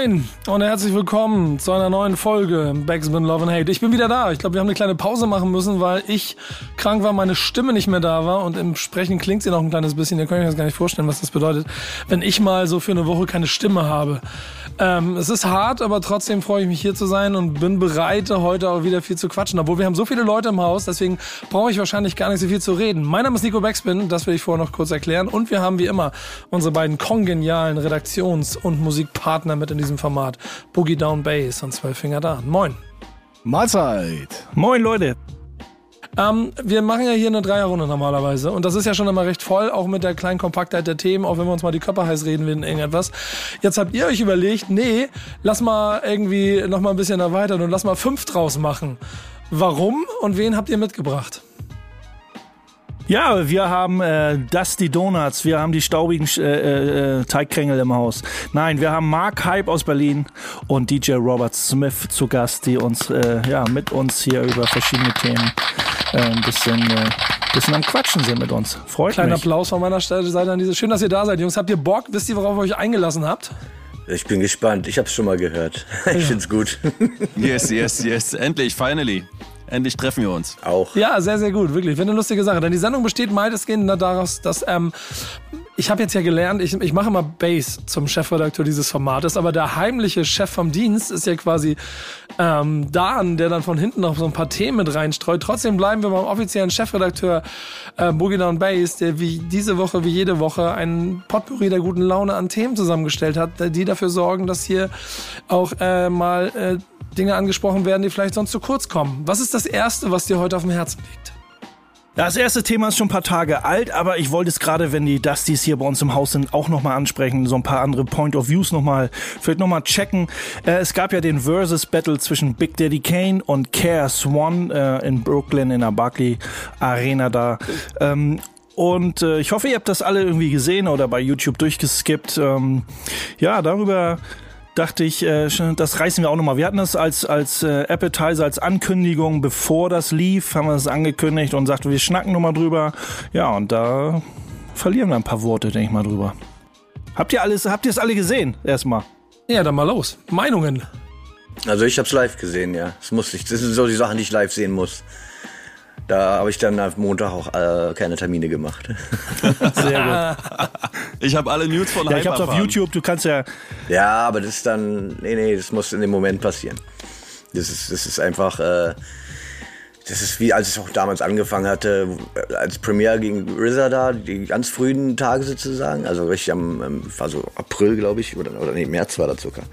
und herzlich willkommen zu einer neuen Folge Backspin Love and Hate. Ich bin wieder da. Ich glaube, wir haben eine kleine Pause machen müssen, weil ich krank war, meine Stimme nicht mehr da war und im Sprechen klingt sie noch ein kleines bisschen. Ihr könnt euch das gar nicht vorstellen, was das bedeutet, wenn ich mal so für eine Woche keine Stimme habe. Ähm, es ist hart, aber trotzdem freue ich mich hier zu sein und bin bereit, heute auch wieder viel zu quatschen. Obwohl wir haben so viele Leute im Haus, deswegen brauche ich wahrscheinlich gar nicht so viel zu reden. Mein Name ist Nico Backspin, das will ich vorher noch kurz erklären. Und wir haben wie immer unsere beiden kongenialen Redaktions- und Musikpartner mit in diesem Format. Boogie Down Bass und Zwölf Finger da. Moin. Mahlzeit. Moin Leute. Ähm, wir machen ja hier eine Dreierrunde normalerweise und das ist ja schon immer recht voll, auch mit der kleinen Kompaktheit der Themen, auch wenn wir uns mal die Körper heiß reden will in irgendetwas. Jetzt habt ihr euch überlegt, nee, lass mal irgendwie noch mal ein bisschen erweitern und lass mal fünf draus machen. Warum und wen habt ihr mitgebracht? Ja, wir haben äh, Dusty Donuts, wir haben die staubigen äh, äh, Teigkrängel im Haus. Nein, wir haben Mark Hype aus Berlin und DJ Robert Smith zu Gast, die uns äh, ja mit uns hier über verschiedene Themen äh, ein bisschen, äh, bisschen am Quatschen sind mit uns. Freut Kleiner mich. Applaus von meiner Seite an diese. Schön, dass ihr da seid, Jungs. Habt ihr Bock? Wisst ihr, worauf ihr euch eingelassen habt? Ich bin gespannt. Ich habe es schon mal gehört. Ich find's gut. Yes, yes, yes. Endlich, finally. Endlich treffen wir uns. Auch. Ja, sehr, sehr gut, wirklich. Finde eine lustige Sache. Denn die Sendung besteht meistgehend daraus, dass ähm, ich habe jetzt ja gelernt, ich, ich mache immer Bass zum Chefredakteur dieses Formates, aber der heimliche Chef vom Dienst ist ja quasi ähm, Dan, der dann von hinten noch so ein paar Themen mit reinstreut. Trotzdem bleiben wir beim offiziellen Chefredakteur äh, Boogie Down Bass, der wie diese Woche, wie jede Woche einen Potpourri der guten Laune an Themen zusammengestellt hat, die dafür sorgen, dass hier auch äh, mal äh, Dinge angesprochen werden, die vielleicht sonst zu kurz kommen. Was ist das Erste, was dir heute auf dem Herzen liegt? Das erste Thema ist schon ein paar Tage alt, aber ich wollte es gerade, wenn die Dusties hier bei uns im Haus sind, auch nochmal ansprechen. So ein paar andere Point of Views nochmal, vielleicht nochmal checken. Äh, es gab ja den Versus Battle zwischen Big Daddy Kane und Care Swan äh, in Brooklyn in der Barclay Arena da. Ähm, und äh, ich hoffe, ihr habt das alle irgendwie gesehen oder bei YouTube durchgeskippt. Ähm, ja, darüber dachte ich, äh, das reißen wir auch nochmal. Wir hatten das als, als äh, Appetizer, als Ankündigung, bevor das lief, haben wir das angekündigt und sagten, wir schnacken nochmal drüber. Ja, und da verlieren wir ein paar Worte, denke ich mal, drüber. Habt ihr alles, habt ihr es alle gesehen? Erstmal. Ja, dann mal los. Meinungen. Also ich hab's live gesehen, ja. Das muss ich. Das sind so die Sachen, die ich live sehen muss. Da habe ich dann am Montag auch äh, keine Termine gemacht. Sehr gut. Ich habe alle News von Ja, Hype ich hab's auf. YouTube, du kannst ja. ja, aber das ist dann. Nee, nee, das muss in dem Moment passieren. Das ist, das ist einfach. Äh, das ist wie als es auch damals angefangen hatte, als Premiere gegen RZA da, die ganz frühen Tage sozusagen, also richtig am, war so April, glaube ich, oder, oder nee, März war das sogar,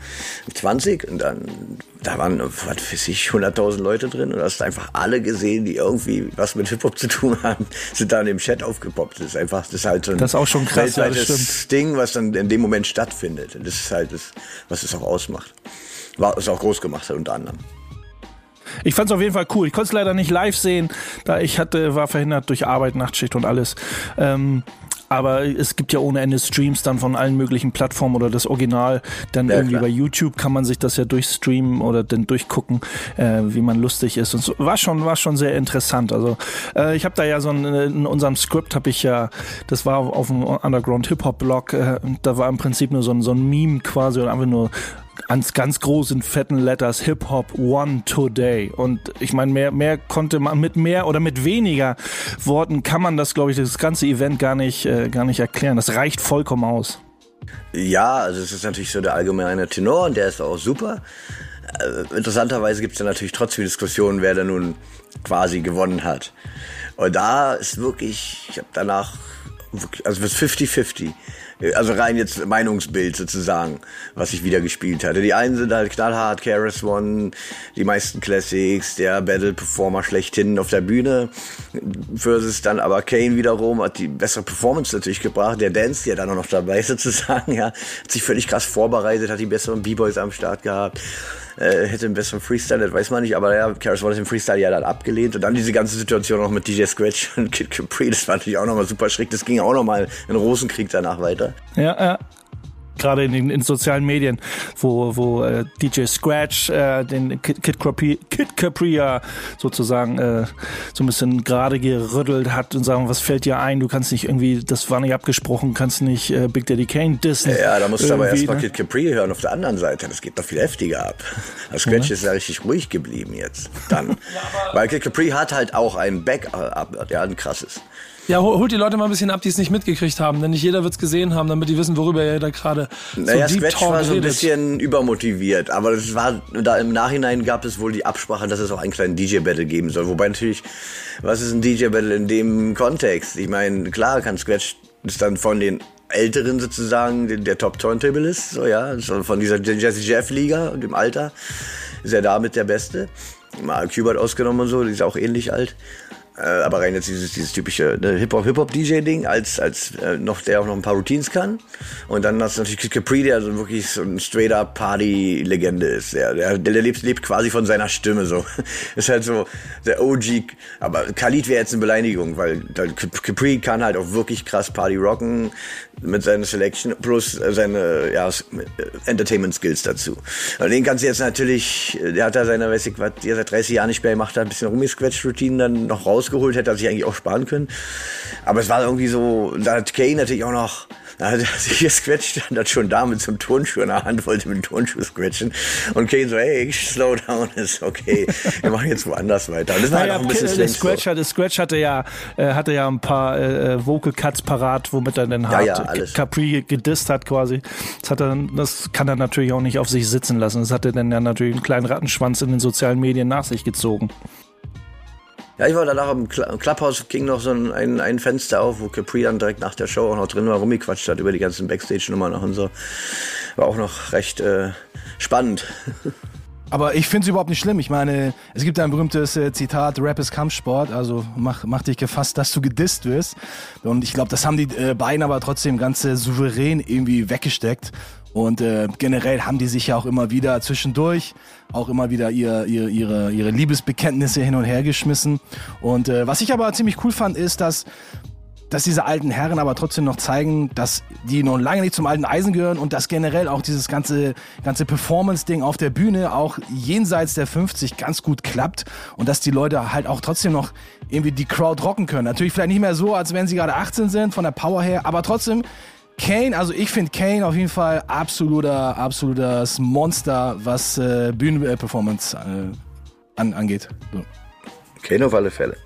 20 und dann, da waren, was weiß ich, 100.000 Leute drin und hast einfach alle gesehen, die irgendwie was mit Hip-Hop zu tun haben, sind da in dem Chat aufgepoppt. Das ist einfach, das ist halt so ein Das ist auch schon krass, ja, das Ding, was dann in dem Moment stattfindet. Und das ist halt das, was es auch ausmacht. War es auch groß gemacht hat unter anderem. Ich fand's auf jeden Fall cool. Ich konnte es leider nicht live sehen, da ich hatte, war verhindert durch Arbeit, Nachtschicht und alles. Ähm, aber es gibt ja ohne Ende Streams dann von allen möglichen Plattformen oder das Original. Dann Ja, irgendwie klar. bei YouTube kann man sich das ja durchstreamen oder dann durchgucken, äh, wie man lustig ist. Und so. war schon war schon sehr interessant. Also äh, ich habe da ja so ein, in unserem Skript habe ich ja, das war auf dem Underground Hip Hop Blog. Äh, da war im Prinzip nur so ein so ein Meme quasi oder einfach nur ganz, ganz groß in fetten Letters Hip Hop One Today. Und ich meine, mehr, mehr konnte man mit mehr oder mit weniger Worten kann man das, glaube ich, das ganze Event gar nicht, äh, gar nicht erklären. Das reicht vollkommen aus. Ja, also es ist natürlich so der allgemeine Tenor und der ist auch super. Äh, interessanterweise gibt es ja natürlich trotzdem Diskussionen, wer da nun quasi gewonnen hat. Und da ist wirklich, ich habe danach, wirklich, also ist 50-50. Also rein jetzt Meinungsbild sozusagen, was ich wieder gespielt hatte. Die einen sind halt knallhart, Karis One, die meisten Classics, der Battle-Performer schlechthin auf der Bühne. Versus dann aber Kane wiederum hat die bessere Performance natürlich gebracht. Der Dance, ja dann auch noch dabei sozusagen, ja. Hat sich völlig krass vorbereitet, hat die besseren B-Boys am Start gehabt. Äh, hätte einen besseren Freestyle, das weiß man nicht, aber ja, Karis One ist im Freestyle ja dann abgelehnt. Und dann diese ganze Situation noch mit DJ Scratch und Kid Capri, das war natürlich auch nochmal super schräg. Das ging auch nochmal in Rosenkrieg danach weiter. Ja, ja. Gerade in den in sozialen Medien, wo, wo äh, DJ Scratch äh, den Kid, Kid, Capri, Kid Capri ja sozusagen äh, so ein bisschen gerade gerüttelt hat und sagen, was fällt dir ein? Du kannst nicht irgendwie, das war nicht abgesprochen, kannst nicht äh, Big Daddy Kane dissen. Ja, da musst du aber Irgendwie, erst mal ne? Kid Capri hören auf der anderen Seite. Das geht doch viel heftiger ab. Das Scratch ist ja richtig ruhig geblieben jetzt. Dann. Weil Kid Capri hat halt auch ein Backup, ja, ein krasses. Ja, hol- holt die Leute mal ein bisschen ab, die es nicht mitgekriegt haben, denn nicht jeder wird's gesehen haben, damit die wissen, worüber ihr da gerade so Naja, Deep Scratch Talk war so ein bisschen übermotiviert, aber das war, da im Nachhinein gab es wohl die Absprache, dass es auch einen kleinen DJ-Battle geben soll. Wobei natürlich, was ist ein DJ-Battle in dem Kontext? Ich meine, klar kann Scratch ist dann von den Älteren sozusagen der, der Top-Turntable-Ist, so ja, so von dieser Jazzy Jeff-Liga und dem Alter ist er damit der Beste. Mal Kubert ausgenommen und so, die ist auch ähnlich alt. Äh, aber rein jetzt dieses, dieses typische ne, Hip-Hop, Hip-Hop-DJ-Ding, als, als äh, noch, der auch noch ein paar Routines kann. Und dann hast du natürlich Capri, der so wirklich so ein straight-up Party-Legende ist. Der, der, der lebt, lebt quasi von seiner Stimme so. ist halt so der OG. Aber Khalid wäre jetzt eine Beleidigung, weil Capri kann halt auch wirklich krass Party rocken mit seiner Selection plus äh, seine ja, äh, Entertainment-Skills dazu. Und den kannst du jetzt natürlich, äh, der hat da seine, weiß ich was, die er seit 30 Jahren nicht mehr gemacht hat, ein bisschen rumgesquetscht-Routinen dann noch rausgeholt, hätte er sich eigentlich auch sparen können. Aber es war irgendwie so, da hat Kane natürlich auch noch, da hat er sich gesquetscht, hat schon da mit so einem Turnschuh in der Hand, wollte mit dem Turnschuh scratchen. Und Kane so, hey, slow down, ist okay. Wir machen jetzt woanders weiter. Und das war halt Naja, auch ein bisschen der strange Scratch, so. hatte, Scratch hatte ja äh, hatte ja ein paar äh, Vocal Cuts parat, womit er dann Ja, hart ja, alles. Capri gedisst hat quasi. Das, hat er, das kann er natürlich auch nicht auf sich sitzen lassen. Das hat er dann ja natürlich einen kleinen Rattenschwanz in den sozialen Medien nach sich gezogen. Ja, ich war danach im Cl- im Clubhouse, ging noch so ein, ein, Fenster auf, wo Capri dann direkt nach der Show auch noch drin war, rumgequatscht hat über die ganzen Backstage-Nummern und so. War auch noch recht äh, spannend. Aber ich finde es überhaupt nicht schlimm. Ich meine, es gibt ein berühmtes äh, Zitat, Rap ist Kampfsport, also mach, mach dich gefasst, dass du gedisst wirst. Und ich glaube, das haben die äh, beiden aber trotzdem ganz äh, souverän irgendwie weggesteckt. Und äh, generell haben die sich ja auch immer wieder zwischendurch auch immer wieder ihr, ihr, ihre, ihre Liebesbekenntnisse hin und her geschmissen. Und äh, was ich aber ziemlich cool fand, ist, dass dass diese alten Herren aber trotzdem noch zeigen, dass die noch lange nicht zum alten Eisen gehören und dass generell auch dieses ganze, ganze Performance-Ding auf der Bühne auch jenseits der 50 ganz gut klappt und dass die Leute halt auch trotzdem noch irgendwie die Crowd rocken können. Natürlich vielleicht nicht mehr so, als wenn sie gerade 18 sind von der Power her, aber trotzdem Kane, also ich finde Kane auf jeden Fall absoluter, absolutes Monster, was äh, Bühnenperformance äh, an, angeht. So. Kane auf alle Fälle.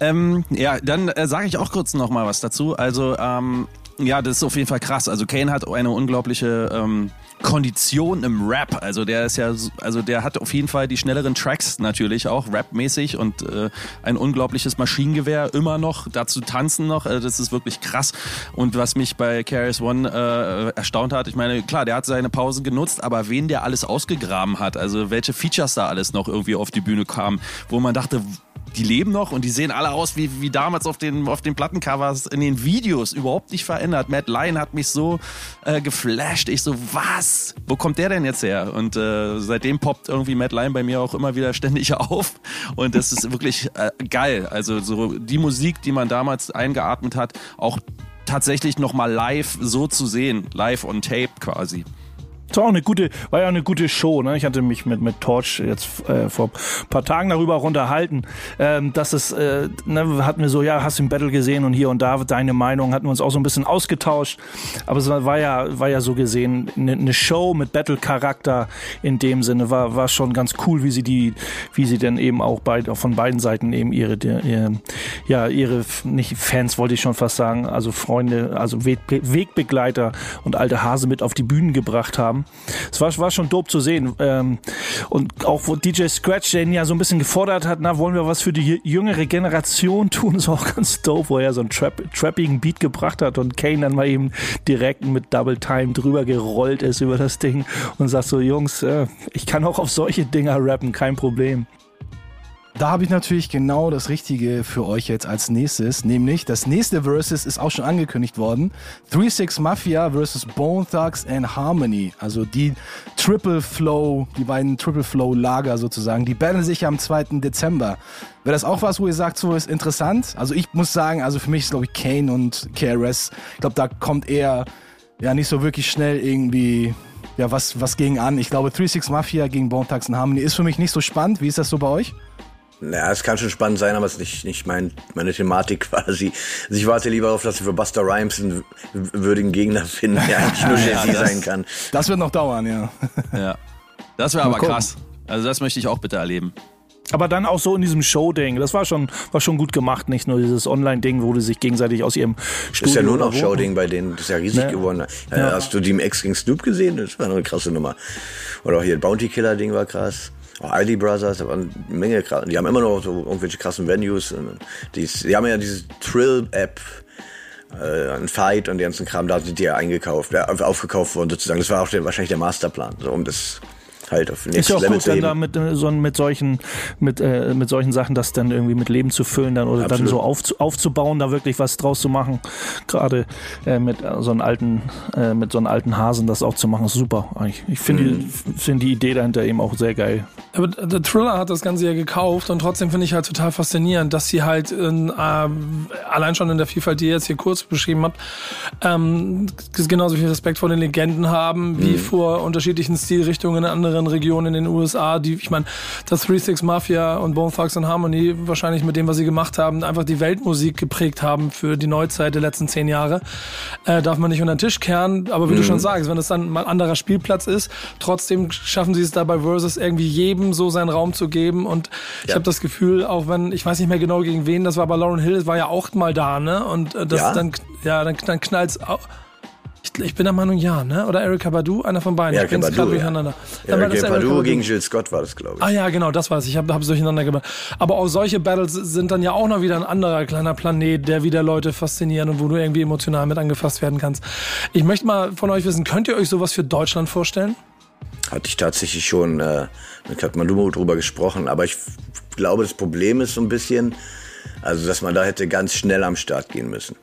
Ähm, ja, dann äh, sage ich auch kurz noch mal was dazu. Also, ähm, ja, das ist auf jeden Fall krass. Also Kane hat eine unglaubliche ähm, Kondition im Rap. Also der ist ja, so- also der hat auf jeden Fall die schnelleren Tracks natürlich auch rapmäßig und äh, ein unglaubliches Maschinengewehr immer noch. Dazu tanzen noch. Äh, das ist wirklich krass. Und was mich bei Carries One äh, erstaunt hat, ich meine, klar, der hat seine Pausen genutzt, aber wen der alles ausgegraben hat, also welche Features da alles noch irgendwie auf die Bühne kamen, wo man dachte, die leben noch und die sehen alle aus wie, wie damals auf den, auf den Plattencovers in den Videos. Überhaupt nicht verändert. Matt Lyon hat mich so äh, geflasht. Ich so, was? Wo kommt der denn jetzt her? Und äh, seitdem poppt irgendwie Matt Lyon bei mir auch immer wieder ständig auf. Und das ist wirklich äh, geil. Also so die Musik, die man damals eingeatmet hat, auch tatsächlich nochmal live so zu sehen. Live on Tape quasi. Das war auch eine gute, war ja eine gute Show. Ne? Ich hatte mich mit, mit Torch jetzt äh, vor ein paar Tagen darüber auch unterhalten, ähm, dass es, äh, ne, hatten wir so, ja, hast du den Battle gesehen und hier und da deine Meinung, hatten wir uns auch so ein bisschen ausgetauscht. Aber es war ja, war ja so gesehen eine, eine Show mit Battle-Charakter in dem Sinne, war, war schon ganz cool, wie sie die, wie sie denn eben auch bei, von beiden Seiten eben ihre, die, ihr, ja, ihre, nicht Fans wollte ich schon fast sagen, also Freunde, also Weg, Wegbegleiter und alte Hase mit auf die Bühnen gebracht haben. Es war, war schon dope zu sehen. Ähm, und auch wo DJ Scratch den ja so ein bisschen gefordert hat, na, wollen wir was für die jüngere Generation tun, ist auch ganz dope, wo er so einen Trap, trappigen Beat gebracht hat und Kane dann mal eben direkt mit Double Time drüber gerollt ist über das Ding und sagt so, Jungs, äh, ich kann auch auf solche Dinger rappen, kein Problem. Da habe ich natürlich genau das Richtige für euch jetzt als nächstes, nämlich das nächste Versus ist auch schon angekündigt worden. 3-6 Mafia versus Bone Thugs and Harmony. Also die Triple Flow, die beiden Triple Flow Lager sozusagen, die battlen sich am 2. Dezember. Wäre das auch was, wo ihr sagt, so ist interessant? Also ich muss sagen, also für mich ist glaube ich Kane und KRS, ich glaube da kommt eher ja nicht so wirklich schnell irgendwie ja was was gegen an. Ich glaube 36 Mafia gegen Bone Thugs and Harmony ist für mich nicht so spannend. Wie ist das so bei euch? Naja, es kann schon spannend sein, aber es ist nicht, nicht mein, meine Thematik quasi. Also ich warte lieber darauf, dass sie für Buster Rhymes einen würdigen Gegner finden, der eigentlich nur Ja, Jay-Z das- sein kann. Das wird noch dauern, ja. Ja. Das wäre aber krass. Also das möchte ich auch bitte erleben. Aber dann auch so in diesem Show-Ding. Das war schon, war schon gut gemacht, nicht nur dieses Online-Ding, wo die sich gegenseitig aus ihrem Studio. ist ja nur noch Showding bei denen. Das ist ja riesig Ne? geworden. Ja. Hast du die X gegen Snoop gesehen? Das war eine krasse Nummer. Oder auch hier Bounty Killer Ding war krass. Auch Aldi Brothers, da waren eine Menge krass. Die haben immer noch so irgendwelche krassen Venues. Und Die, die haben ja diese Trill-App, äh, ein Fight und den ganzen Kram, da sind die ja eingekauft, ja, aufgekauft worden sozusagen. Das war auch der, wahrscheinlich der Masterplan, so um das halt auf Ist nächstes ja auch Level gut, dann da mit, äh, so, mit solchen, mit, äh, mit solchen Sachen das dann irgendwie mit Leben zu füllen dann oder dann Absolut. so aufzu, aufzubauen, da wirklich was draus zu machen. Gerade äh, mit äh, so einem alten, äh, mit so einem alten Hasen das auch zu machen, ist super. eigentlich. Ich finde Mhm. die, finde die Idee dahinter eben auch sehr geil. Aber der Thriller hat das Ganze ja gekauft und trotzdem finde ich halt total faszinierend, dass sie halt in, äh, allein schon in der Vielfalt, die ihr jetzt hier kurz beschrieben habt, ähm, genauso viel Respekt vor den Legenden haben, wie vor unterschiedlichen Stilrichtungen in anderen Regionen in den USA, die, ich meine, das 3-6 Mafia und Bone Thugs and Harmony wahrscheinlich mit dem, was sie gemacht haben, einfach die Weltmusik geprägt haben für die Neuzeit der letzten zehn Jahre. Äh, darf man nicht unter den Tisch kehren, aber wie du schon sagst, wenn es dann mal ein anderer Spielplatz ist, trotzdem schaffen sie es dabei Versus irgendwie jedem so seinen Raum zu geben und ich Ja. habe das Gefühl, auch wenn, ich weiß nicht mehr genau gegen wen, das war bei Lauren Hill, war ja auch mal da, ne? Und äh, das Ja? dann, ja, dann, dann knallt's au- ich, ich bin der Meinung, ja, ne? Oder Erika Badu, einer von beiden. Erika ich bring's Badu, gerade ja. durcheinander. War Ja, Padu Badu. gegen Jill Scott war das, glaube ich. Ah ja, genau, das weiß ich. Ich habe es durcheinander gebracht. Aber auch solche Battles sind dann ja auch noch wieder ein anderer kleiner Planet, der wieder Leute faszinieren und wo du irgendwie emotional mit angefasst werden kannst. Ich möchte mal von euch wissen, könnt ihr euch sowas für Deutschland vorstellen? Hatte ich tatsächlich schon äh, mit Katmandu drüber gesprochen, aber ich glaube, das Problem ist so ein bisschen, also dass man da hätte ganz schnell am Start gehen müssen.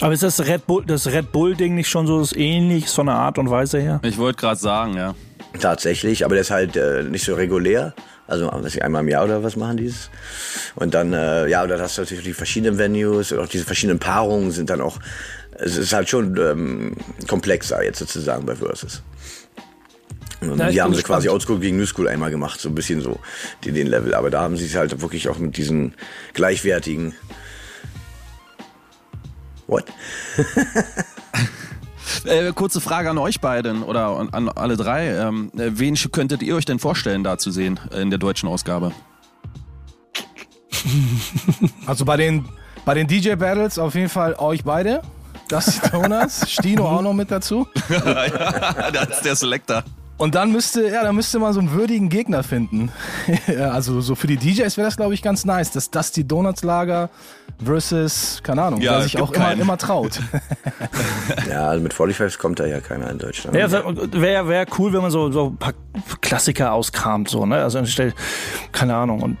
Aber ist das Red Bull, das Red Bull-Ding nicht schon so das ähnlich, von der Art und Weise her? Ich wollte gerade sagen, ja. Tatsächlich, aber der ist halt äh, nicht so regulär. Also was ich, einmal im Jahr oder was machen dieses. Und dann, äh, ja, dann hast du natürlich die verschiedenen Venues und auch diese verschiedenen Paarungen sind dann auch, es ist halt schon ähm, komplexer jetzt sozusagen bei Versus. Ich die haben sie quasi. Oldschool gegen New School einmal gemacht, so ein bisschen so, die den Level. Aber da haben sie es halt wirklich auch mit diesen gleichwertigen. What? Äh, kurze Frage an euch beiden oder an, an alle drei. Ähm, äh, wen könntet ihr euch denn vorstellen, da zu sehen äh, in der deutschen Ausgabe? Also bei den bei den DJ Battles auf jeden Fall euch beide. Das ist Jonas, Stino auch noch mit dazu. das ist der Selector. Und dann müsste, ja, dann müsste man so einen würdigen Gegner finden. Also so für die DJs wäre das, glaube ich, ganz nice. Das das die Donuts Lager versus, keine Ahnung, Ja, wer sich auch immer, immer traut. Ja, also mit 45 kommt da ja keiner in Deutschland. Ja, wäre wär cool, wenn man so, so ein paar Klassiker auskramt, so, ne? Also anstelle, keine Ahnung, und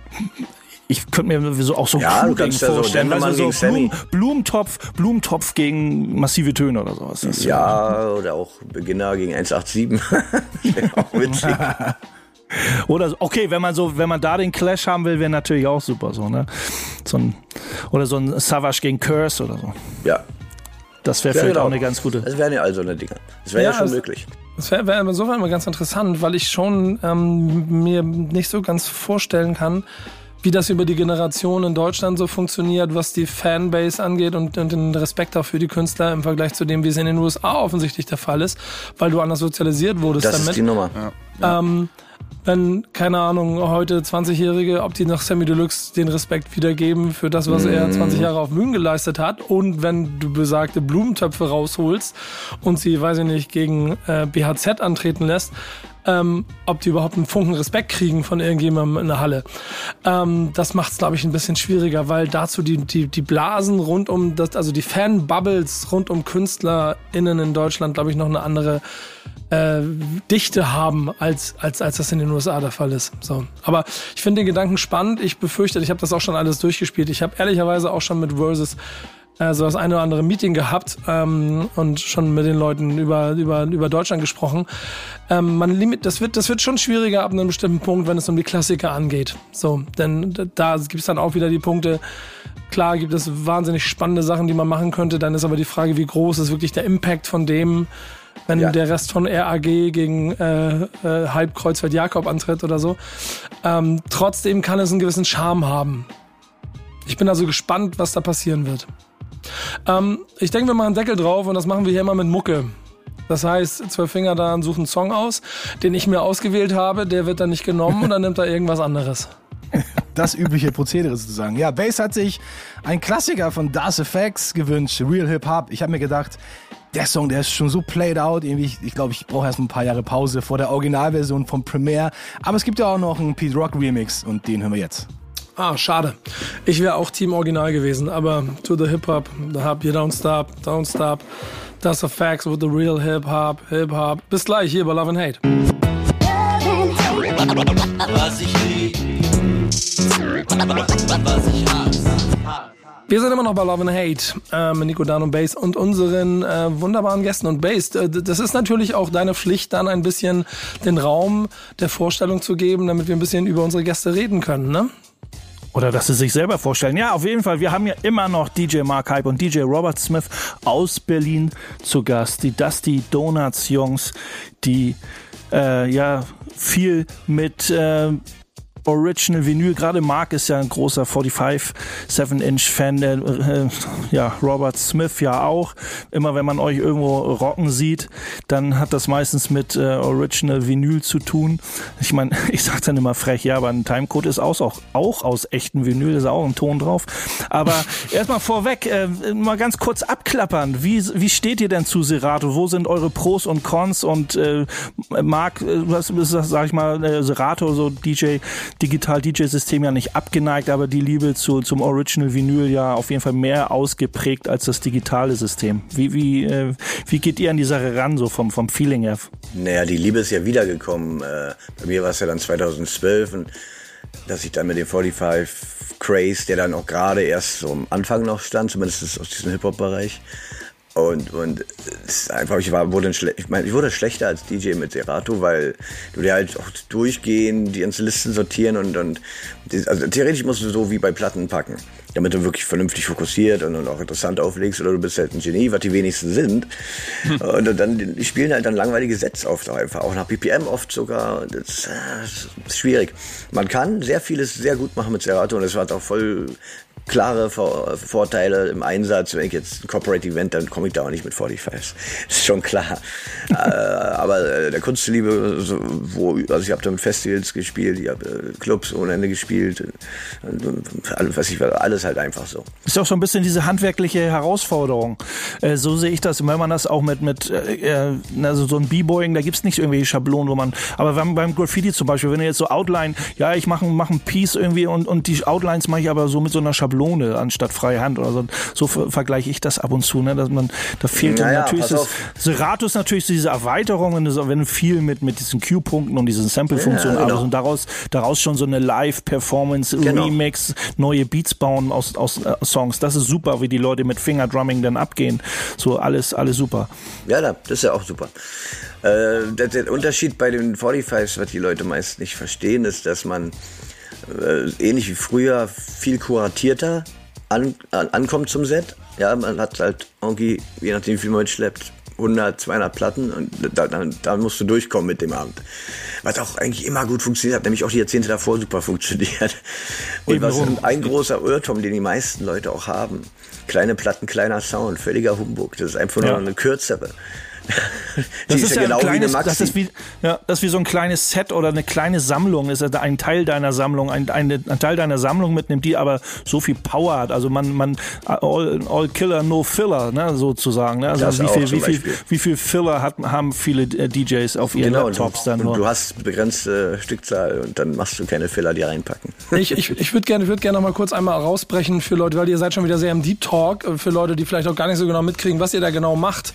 ich könnte mir so auch so Ja, Crew du kannst Ding ja so vorstellen, du, gegen so. Blumen, Blumentopf, Blumentopf gegen massive Töne oder sowas. Das- Ja, oder auch Beginner gegen 187. Wäre auch witzig. Oder so, okay, wenn man so, wenn man da den Clash haben will, wäre natürlich auch super, so, ne? So ein, oder so ein Savage gegen Curse oder so. Ja. Das wäre Ja, vielleicht genau. auch eine ganz gute. Das wären ja also eine Dinger. Das wäre ja, Ja, schon es- möglich. Das wäre wär insofern immer ganz interessant, weil ich schon ähm, mir nicht so ganz vorstellen kann, wie das über die Generation in Deutschland so funktioniert, was die Fanbase angeht und, und den Respekt auch für die Künstler im Vergleich zu dem, wie es in den USA offensichtlich der Fall ist, weil du anders sozialisiert wurdest Das damit. ist die Nummer. Ähm, wenn, keine Ahnung, heute 20-Jährige, ob die nach Sammy Deluxe den Respekt wiedergeben für das, was er 20 Jahre auf Mühen geleistet hat. Und wenn du besagte Blumentöpfe rausholst und sie, weiß ich nicht, gegen äh, BHZ antreten lässt, ähm, ob die überhaupt einen Funken Respekt kriegen von irgendjemandem in der Halle. Ähm, das macht es, glaube ich, ein bisschen schwieriger, weil dazu die, die, die Blasen rund um das, also die Fanbubbles rund um KünstlerInnen in Deutschland, glaube ich, noch eine andere äh, Dichte haben, als, als, als das in den USA der Fall ist. So. Aber ich finde den Gedanken spannend. Ich befürchte, ich habe das auch schon alles durchgespielt. Ich habe ehrlicherweise auch schon mit Versus äh, so das eine oder andere Meeting gehabt ähm, und schon mit den Leuten über, über, über Deutschland gesprochen. Ähm, man limit, das, wird, das wird schon schwieriger ab einem bestimmten Punkt, wenn es um die Klassiker angeht. So, denn da gibt es dann auch wieder die Punkte, Klar gibt es wahnsinnig spannende Sachen, die man machen könnte. Dann ist aber die Frage, wie groß ist wirklich der Impact von dem, wenn Ja. der Rest von RAG gegen äh, äh, Halb Kreuzfeld Jakob antritt oder so. Ähm, trotzdem kann es einen gewissen Charme haben. Ich bin also gespannt, was da passieren wird. Ähm, ich denke, wir machen einen Deckel drauf und das machen wir hier immer mit Mucke. Das heißt, Zwölf Finger da sucht einen Song aus, den ich mir ausgewählt habe, der wird dann nicht genommen und dann nimmt er irgendwas anderes. Das übliche Prozedere sozusagen. Ja, Bass hat sich ein Klassiker von Das Effects gewünscht, Real Hip Hop. Ich habe mir gedacht, der Song, der ist schon so played out. Irgendwie, ich glaube, ich, glaub, ich brauche erst ein paar Jahre Pause vor der Originalversion vom Premiere. Aber es gibt ja auch noch einen Pete Rock Remix und den hören wir jetzt. Ah, schade. Ich wäre auch Team Original gewesen, aber to the Hip Hop, da habt ihr Don't Stop, Don't Stop. Das are facts with the real Hip Hop, Hip Hop. Bis gleich hier bei Love and Hate. Was ich lieb, was ich hasse. Wir sind immer noch bei Love and Hate äh, mit Nico Dan und Bass und unseren äh, wunderbaren Gästen. Und Bass, äh, das ist natürlich auch deine Pflicht, dann ein bisschen den Raum der Vorstellung zu geben, damit wir ein bisschen über unsere Gäste reden können, ne? Oder dass sie sich selber vorstellen. Ja, auf jeden Fall. Wir haben ja immer noch DJ Mark Hype und DJ Robert Smith aus Berlin zu Gast. Die Dusty Donuts Jungs, die äh, ja viel mit äh, Original Vinyl. Gerade Mark ist ja ein großer 45 7-Inch Fan. Der, äh, ja, Robert Smith ja auch. Immer wenn man euch irgendwo rocken sieht, dann hat das meistens mit äh, Original Vinyl zu tun. Ich meine, ich sag dann immer frech, ja, aber ein Timecode ist aus, auch, auch aus echten Vinyl, ist auch ein Ton drauf. Aber erstmal vorweg, äh, mal ganz kurz abklappern. Wie, wie steht ihr denn zu Serato? Wo sind eure Pros und Cons? Und äh, Marc, äh, was ist das, sag ich mal, äh, Serato, so DJ, Digital-DJ-System ja nicht abgeneigt, aber die Liebe zu, zum Original Vinyl ja auf jeden Fall mehr ausgeprägt als das digitale System. Wie, wie, äh, wie geht ihr an die Sache ran, so vom, vom Feeling her? Naja, die Liebe ist ja wiedergekommen. Äh, bei mir war es ja dann 2012 und dass ich dann mit dem 45 Craze, der dann auch gerade erst so am Anfang noch stand, zumindest aus diesem Hip-Hop-Bereich. Und, und es ist einfach, ich war, wurde ich meine, ich wurde schlechter als DJ mit Serato, weil du dir halt auch durchgehen, die ganzen Listen sortieren und, und also theoretisch musst du so wie bei Platten packen, damit du wirklich vernünftig fokussiert und, und auch interessant auflegst oder du bist halt ein Genie, was die wenigsten sind. Und dann, die spielen halt dann langweilige Sets oft auch einfach, auch nach BPM oft sogar. Das, das ist schwierig. Man kann sehr vieles sehr gut machen mit Serato und es hat auch voll klare Vor Vorteile im Einsatz. Wenn ich jetzt ein Corporate Event, dann komme ich da auch nicht mit 45. Das ist schon klar. äh, aber äh, der Kunstliebe, so, wo, also ich habe da mit Festivals gespielt, ich habe äh, Clubs ohne Ende gespielt. Äh, alles, was ich, alles halt einfach so. Ist auch so ein bisschen diese handwerkliche Herausforderung. Äh, so sehe ich das. Wenn man das auch mit, mit äh, also so ein B-Boying, da gibt's nicht irgendwelche Schablonen, wo man, aber beim, beim Graffiti zum Beispiel, wenn du jetzt so Outline, ja, ich mache mach ein Piece irgendwie und, und die Outlines mache ich aber so mit so einer Schablone anstatt freie Hand oder so. So ver vergleiche ich das ab und zu, ne, dass man, da fehlt dann Naja, natürlich pass das. Serato ist natürlich so diese Erweiterung, wenn du, viel mit, mit diesen Q-Punkten und diesen Sample-Funktionen Ja, genau. und daraus, daraus schon so eine Live-Performance, Genau. Remix, neue Beats bauen aus, aus äh, Songs. Das ist super, wie die Leute mit Fingerdrumming dann abgehen. So alles, alles super. Ja, da- das ist ja auch super. Äh, der, der Unterschied bei den 45s, was die Leute meist nicht verstehen, ist, dass man äh, ähnlich wie früher viel kuratierter an, an, ankommt zum Set. Ja, man hat halt irgendwie, je nachdem wie viel man mitschleppt, 100, 200 Platten und da, dann, da musst du durchkommen mit dem Abend. Was auch eigentlich immer gut funktioniert hat, nämlich auch die Jahrzehnte davor super funktioniert. Und was ein großer Irrtum, den die meisten Leute auch haben. Kleine Platten, kleiner Sound, völliger Humbug. Das ist einfach nur Ja. eine kürzere. Das die ist, ja genau ein wie eine kleines, Maxi. das ist wie, ja, das ist wie so ein kleines Set oder eine kleine Sammlung. Ist ja ein Teil deiner Sammlung, ein, ein, ein Teil deiner Sammlung mitnimmt, die aber so viel Power hat. Also man, man, all, all Killer, no Filler, ne, sozusagen. Ne? Also Das wie auch viel, wie viel, Beispiel. wie viel Filler hat, haben viele DJs auf ihren Genau, Laptops dann und nur? du hast begrenzte Stückzahl und dann machst du keine Filler, die reinpacken. Ich, ich, ich würde gerne würd gerne noch mal kurz einmal rausbrechen für Leute, weil ihr seid schon wieder sehr im Deep Talk, äh, für Leute, die vielleicht auch gar nicht so genau mitkriegen, was ihr da genau macht.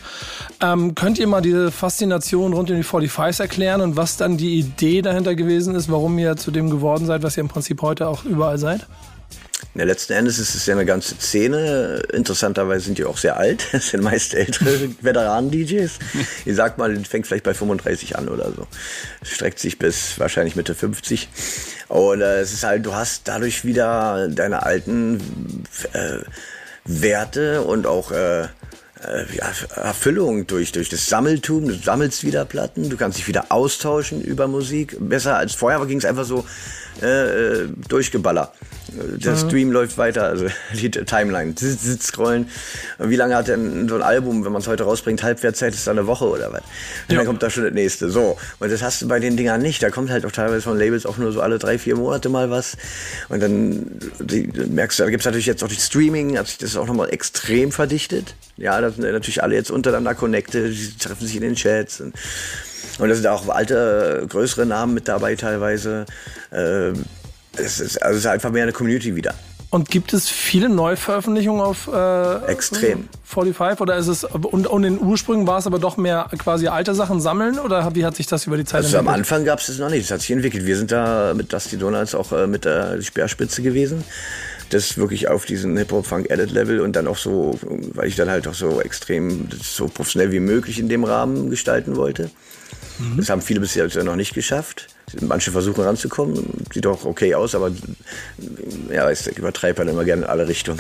Ähm, könnt ihr mal diese Faszination rund um die 45s erklären und was dann die Idee dahinter gewesen ist, warum ihr zu dem geworden seid, was ihr im Prinzip heute auch überall seid? Ja, letzten Endes ist es ja eine ganze Szene. Interessanterweise sind die auch sehr alt. Das sind meist ältere Veteranen-DJs. Ich sag mal, fängt vielleicht bei 35 an oder so. Streckt sich bis wahrscheinlich Mitte 50. Und äh, es ist halt, du hast dadurch wieder deine alten äh, Werte und auch äh, Erfüllung durch, durch das Sammeltum. Du sammelst wieder Platten, du kannst dich wieder austauschen über Musik. Besser als vorher ging es einfach so äh, durchgeballer. Der Stream läuft weiter, also die Timeline, sitz, scrollen. Wie lange hat denn so ein Album, wenn man es heute rausbringt, Halbwertszeit ist da eine Woche oder was? Und dann kommt da schon das nächste. So. Und das hast du bei den Dingern nicht. Da kommt halt auch teilweise von Labels auch nur so alle drei, vier Monate mal was. Und dann die, merkst du, da gibt's natürlich jetzt auch die Streaming, hat sich das auch nochmal extrem verdichtet. Ja, da sind natürlich alle jetzt untereinander connected, die treffen sich in den Chats. Und, und da sind auch alte, größere Namen mit dabei teilweise. Äh, es ist, also es ist einfach mehr eine Community wieder. Und gibt es viele Neuveröffentlichungen auf äh, Extrem. 45 oder ist es und, und in Ursprüngen war es aber doch mehr quasi alte Sachen sammeln oder wie hat sich das über die Zeit Also am entwickelt? Anfang gab es das noch nicht, das hat sich entwickelt. Wir sind da mit Dusty Donuts auch äh, mit der Speerspitze gewesen. Das wirklich auf diesen Hip-Hop-Funk-Edit-Level und dann auch so, weil ich dann halt auch so extrem so professionell wie möglich in dem Rahmen gestalten wollte. Das haben viele bisher noch nicht geschafft. Manche versuchen ranzukommen, sieht auch okay aus, aber ja, ich übertreibe halt immer gerne in alle Richtungen.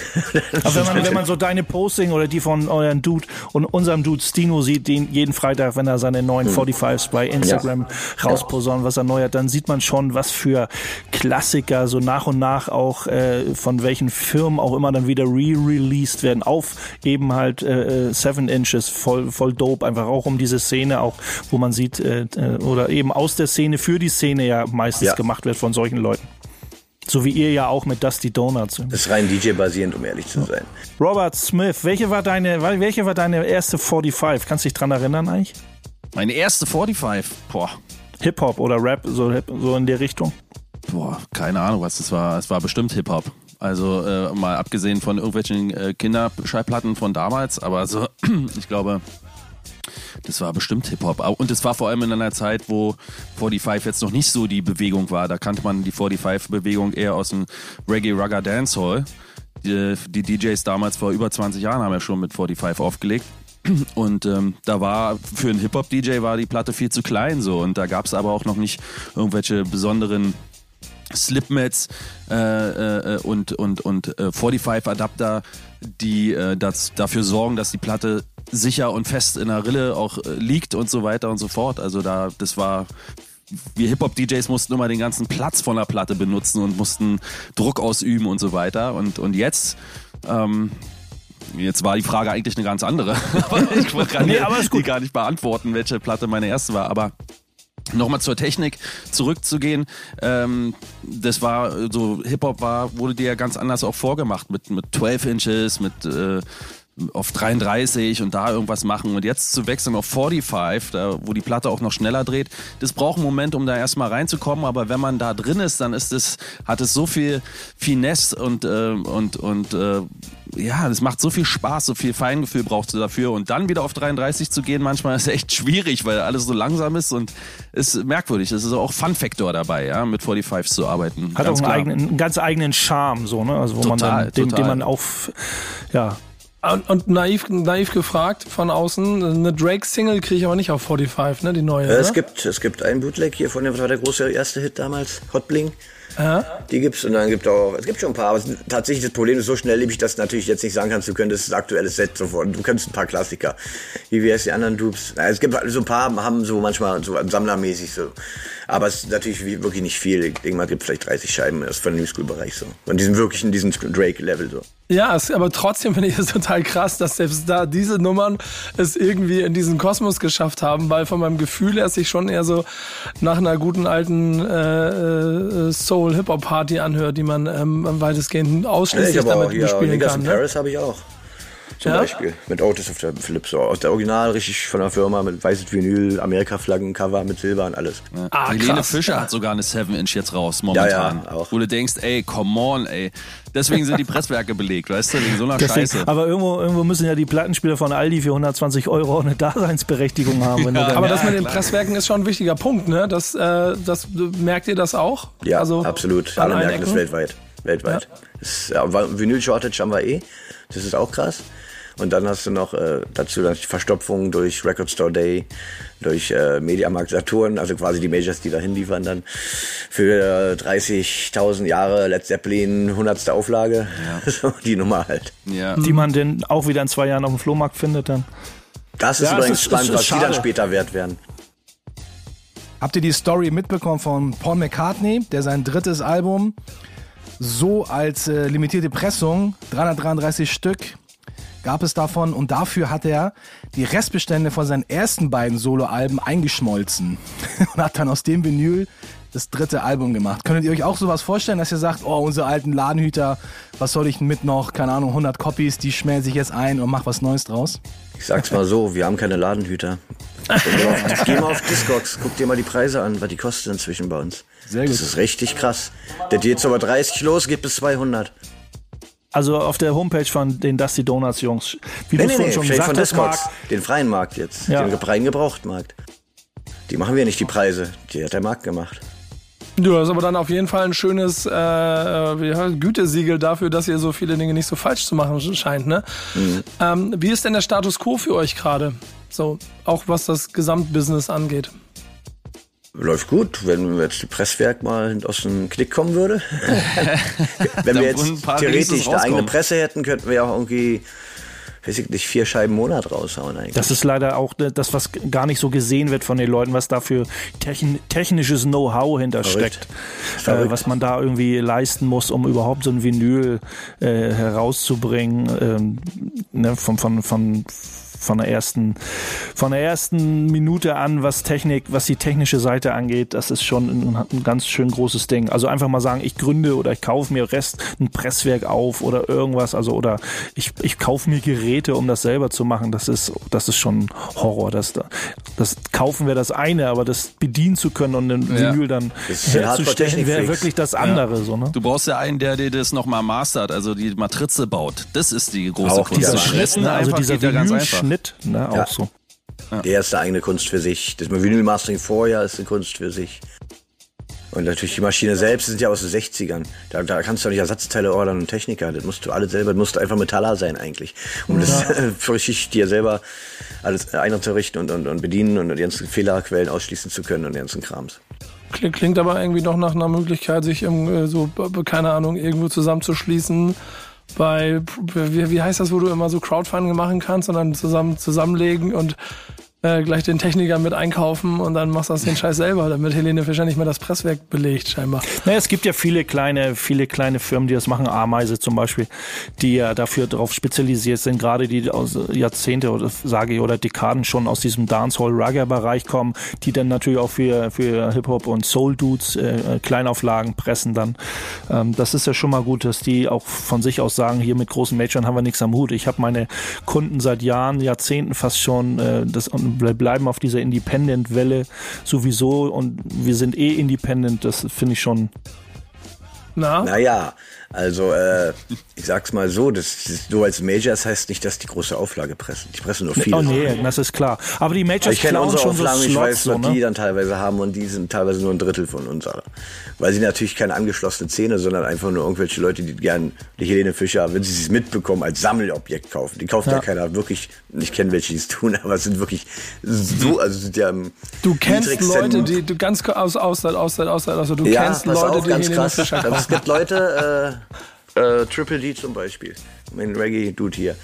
Aber wenn man, wenn man so deine Posting oder die von euren Dude und unserem Dude Stino sieht, den jeden Freitag, wenn er seine neuen 45s bei Instagram rausposaunt, was er neu hat, dann sieht man schon, was für Klassiker so nach und nach auch äh, von welchen Firmen auch immer dann wieder re-released werden. Auf eben halt äh, äh, Seven Inches, voll, voll dope, einfach auch um diese Szene auch, wo man sieht, äh, äh, oder eben aus der Szene für die Szene ja meistens Ja. gemacht wird von solchen Leuten. So wie ihr ja auch mit Dusty Donuts. Das ist rein DJ-basierend, um ehrlich zu sein. Robert Smith, welche war deine, welche war deine erste 45? Kannst du dich dran erinnern eigentlich? Meine erste 45, boah, Hip-Hop oder Rap, so, so in der Richtung? boah, keine Ahnung, was das war. Es war bestimmt Hip-Hop. Also äh, mal abgesehen von irgendwelchen äh, Kinderschallplatten von damals, aber so, ich glaube, das war bestimmt Hip-Hop. Und es war vor allem in einer Zeit, wo 45 jetzt noch nicht so die Bewegung war. Da kannte man die 45-Bewegung eher aus dem Reggae Rugger Dancehall. Die, die DJs damals vor über 20 Jahren haben ja schon mit 45 aufgelegt. Und ähm, da war für einen Hip-Hop-DJ war die Platte viel zu klein so. Und da gab es aber auch noch nicht irgendwelche besonderen Slipmats äh, äh, und, und, und äh, 45 Adapter, die äh, das, dafür sorgen, dass die Platte sicher und fest in der Rille auch äh, liegt und so weiter und so fort. Also da, das war, wir Hip-Hop-DJs mussten immer den ganzen Platz von der Platte benutzen und mussten Druck ausüben und so weiter. Und, und jetzt, ähm, Jetzt war die Frage eigentlich eine ganz andere. ich wollte gar Nee, aber die gar nicht beantworten, welche Platte meine erste war. Aber Nochmal zur Technik zurückzugehen. Ähm, das war so Hip-Hop war wurde dir ja ganz anders auch vorgemacht mit mit 12 Inches, mit äh, auf 33 und da irgendwas machen und jetzt zu wechseln auf 45, da, wo die Platte auch noch schneller dreht, das braucht einen Moment, um da erstmal reinzukommen, aber wenn man da drin ist, dann ist es, hat es so viel Finesse und, äh, und, und äh, ja, das macht so viel Spaß, so viel Feingefühl brauchst du dafür und dann wieder auf 33 zu gehen, manchmal ist echt schwierig, weil alles so langsam ist und ist merkwürdig. Es ist auch Fun-Faktor dabei, ja, mit 45s zu arbeiten. Hat auch einen, eigenen, einen ganz eigenen Charme, so, ne? Also wo man Total, dann, den, den man auf, ja, Und, und naiv, naiv gefragt von außen, eine Drake-Single kriege ich aber nicht auf 45, ne? Die neue. Äh, es, ne? gibt, es gibt einen Bootleg hier von dem, was war der große erste Hit damals? Hot Bling. Die gibt's und dann gibt auch, es gibt schon ein paar, aber es, tatsächlich das Problem ist so schnelllebig, dass du natürlich jetzt nicht sagen kannst, du könntest das aktuelle Set sofort, du könntest ein paar Klassiker. Wie wie heißt die anderen Dupes? Es gibt so ein paar, haben so manchmal so sammlermäßig so. Aber es ist natürlich wirklich nicht viel. Es gibt vielleicht 30 Scheiben das ist von dem New School Bereich so. Und die sind wirklich in diesem Drake-Level so. Ja, es, aber trotzdem finde ich es total krass, dass selbst da diese Nummern es irgendwie in diesen Kosmos geschafft haben, weil von meinem Gefühl her sich schon eher so nach einer guten alten äh, äh, Soul-Hip-Hop-Party anhört, die man ähm, weitestgehend Ja, ausschließlich ich habe auch damit hier bespielen Niggas kann. in Ne? Paris habe ich auch. Zum Ja? Beispiel. Mit Otis auf der. So aus der Original, richtig von der Firma, mit weißes Vinyl, Amerika-Flaggen, Cover mit Silber und alles. Ah, Helene krass. Fischer hat sogar eine 7-Inch jetzt raus, momentan. Ja, ja, auch. Wo du denkst, ey, come on, ey. Deswegen sind die Presswerke belegt, weißt du, wegen so einer deswegen, Scheiße. aber irgendwo, irgendwo müssen ja die Plattenspieler von Aldi für 120 Euro auch eine Daseinsberechtigung haben. Wenn dann, Aber das mit den. Presswerken ist schon ein wichtiger Punkt, ne? Das, äh, das merkt ihr das auch? Ja, also, absolut. Alle merken das Ecken? weltweit. Weltweit. Das, ja, Vinyl-Shortage haben wir eh. Das ist auch krass. Und dann hast du noch äh, dazu dann die Verstopfung durch Record Store Day, durch äh, Mediamarkt Saturn, also quasi die Majors, die dahin liefern dann für äh, 30.000 Jahre Led Zeppelin 100. Auflage, so die Nummer halt. Ja. Die man denn auch wieder in zwei Jahren auf dem Flohmarkt findet dann. Das ist Ja, übrigens ist- spannend, es ist was die dann schade. später wert werden. Habt ihr die Story mitbekommen von Paul McCartney, der sein drittes Album so als äh, limitierte Pressung, 333 Stück gab es davon und dafür hat er die Restbestände von seinen ersten beiden Soloalben eingeschmolzen und hat dann aus dem Vinyl das dritte Album gemacht. Könntet ihr euch auch sowas vorstellen, dass ihr sagt, oh, unsere alten Ladenhüter, was soll ich denn mit noch, keine Ahnung, 100 Copies, die schmelze ich jetzt ein und mach was Neues draus? Ich sag's mal so, wir haben keine Ladenhüter. Geh mal auf, geh mal auf Discogs, guck dir mal die Preise an, was die kosten inzwischen bei uns. Sehr gut. Das ist richtig krass. Der geht so bei 30 los, geht bis 200. Also auf der Homepage von den Dusty Donuts Jungs. Wie Nee, du nee, nee, schon gesagt von hast, Discogs, den freien Markt jetzt, Ja. den freien Gebrauchtmarkt. Die machen wir nicht, die Preise. Die hat der Markt gemacht. Du, das ist aber dann auf jeden Fall ein schönes äh, wie heißt, Gütesiegel dafür, dass ihr so viele Dinge nicht so falsch zu machen scheint. Ne? Ähm, wie ist denn der Status quo für euch gerade? So, auch was das Gesamtbusiness angeht. Läuft gut, wenn jetzt die Presswerk mal aus dem Knick kommen würde. wenn wir jetzt theoretisch eine eigene. Presse hätten, könnten wir auch irgendwie, weiß ich nicht, vier Scheiben im Monat raushauen eigentlich. Das ist leider auch das, was gar nicht so gesehen wird von den Leuten, was da für techn technisches Know-how hintersteckt. Äh, was man da irgendwie leisten muss, um überhaupt so ein Vinyl äh, herauszubringen. Ähm, ne, von, von, von, von der ersten von der ersten Minute an, was Technik, was die technische Seite angeht, das ist schon ein, ein ganz schön großes Ding. Also einfach mal sagen, ich gründe oder ich kaufe mir Rest ein Presswerk auf oder irgendwas, also oder ich, ich kaufe mir Geräte, um das selber zu machen. Das ist das ist schon Horror. Das das kaufen wäre das eine, aber das bedienen zu können und den Ja. Vinyl dann ja herzustellen, wäre wirklich das andere, so ne? Du brauchst ja einen, der dir das nochmal mastert, also die Matrize baut. Das ist die große Auch Kunst. dieser Aber Schnitt, Resten Ne? Also dieser geht ja. Vinylschnitt, ne, auch Ja. so. Der ist eine eigene Kunst für sich. Das Vinyl-Mastering vorher ist eine Kunst für sich. Und natürlich die Maschine selbst sind ja aus den 60ern. Da, da kannst du nicht Ersatzteile ordern und Techniker. Das musst du alles selber, das musst du einfach Metaller sein eigentlich. Um das für dich dir selber alles einzurichten und, und, und bedienen und die ganzen Fehlerquellen ausschließen zu können und den ganzen Krams. Klingt, klingt aber irgendwie doch nach einer Möglichkeit, sich im, äh, so, keine Ahnung, irgendwo zusammenzuschließen. Bei, wie, wie heißt das, wo du immer so Crowdfunding machen kannst und dann zusammen zusammenlegen und äh, gleich den Techniker mit einkaufen und dann machst du das den Scheiß selber, damit Helene Fischer nicht mehr das Presswerk belegt, scheinbar. Naja, es gibt ja viele kleine, viele kleine Firmen, die das machen. Ameise zum Beispiel, die ja dafür darauf spezialisiert sind, gerade die aus Jahrzehnte oder sage ich oder Dekaden schon aus diesem Dancehall Rugger Bereich kommen, die dann natürlich auch für für Hip Hop und Soul Dudes äh, Kleinauflagen pressen dann. Ähm, das ist ja schon mal gut, dass die auch von sich aus sagen, hier mit großen Majors haben wir nichts am Hut. Ich habe meine Kunden seit Jahren, Jahrzehnten fast schon äh, das und ble- bleiben auf dieser Independent Welle sowieso und wir sind eh independent. Das finde ich schon Na? Naja, also äh, ich sag's mal so, das, das so als Major, das heißt nicht, dass die große Auflage pressen. Die pressen nur viele. Oh nee, das ist klar. Aber die Majors Ich klauen unsere schon so Auflagen, ich Slots, weiß, so, was die ne? dann teilweise haben und die sind teilweise nur ein Drittel von unserer. Weil sie natürlich keine angeschlossene Szene, sondern einfach nur irgendwelche Leute, die gern die Helene Fischer, wenn sie es mitbekommen, als Sammelobjekt kaufen. Die kauft ja, Ja. keiner wirklich, ich kenne welche, die es tun, aber es sind wirklich so, also sind ja im Du kennst Leute, die du ganz aus Auszeit, Auszeit, Auszeit, also du ja, kennst Leute, auf, die ganz Helene krass. Fischer Also es kaufen. gibt Leute, äh, äh, Triple D zum Beispiel, mein Reggae-Dude hier.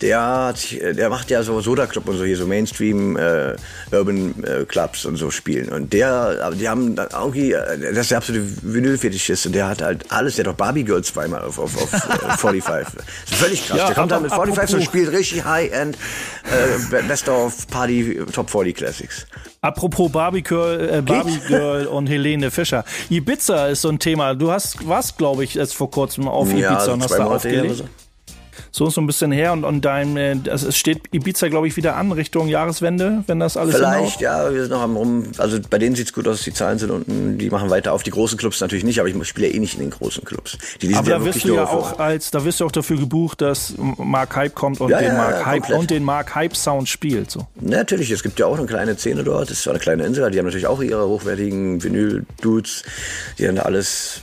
Der, hat, äh, der macht ja so Soda Club und so hier so Mainstream äh, Urban äh, Clubs und so spielen. Und der aber die haben dann irgendwie äh, das ist der absolute Vinylfetischist und der hat halt alles. Der hat doch Barbie Girl zweimal auf auf, auf äh, 45 das ist völlig krass. Ja, der kommt dann mit 45 und spielt richtig High End äh, Best of Party Top 40 Classics. Apropos Barbie Girl, äh, Barbie Girl und Helene Fischer. Ibiza ist so ein Thema. Du hast was, glaube ich, jetzt vor kurzem auf Ibiza und hast zwei da aufgelegt. So. Ist so ein bisschen her und, und dein, äh, das, es steht Ibiza, glaube ich, wieder an Richtung Jahreswende, wenn das alles Vielleicht, ja, wir sind noch am rum. Also bei denen sieht's gut aus, die Zahlen sind unten, die machen weiter auf. Die großen Clubs natürlich nicht, aber ich spiele ja eh nicht in den großen Clubs. Aber da wirst du ja auch auf- als, da wirst du auch dafür gebucht, dass Mark Hype kommt und Ja, den ja, Mark Hype komplett. und den Mark Hype Sound spielt. So. Natürlich, es gibt ja auch eine kleine Szene dort. Das ist zwar eine kleine Insel, die haben natürlich auch ihre hochwertigen Vinyl-Dudes, die dann da alles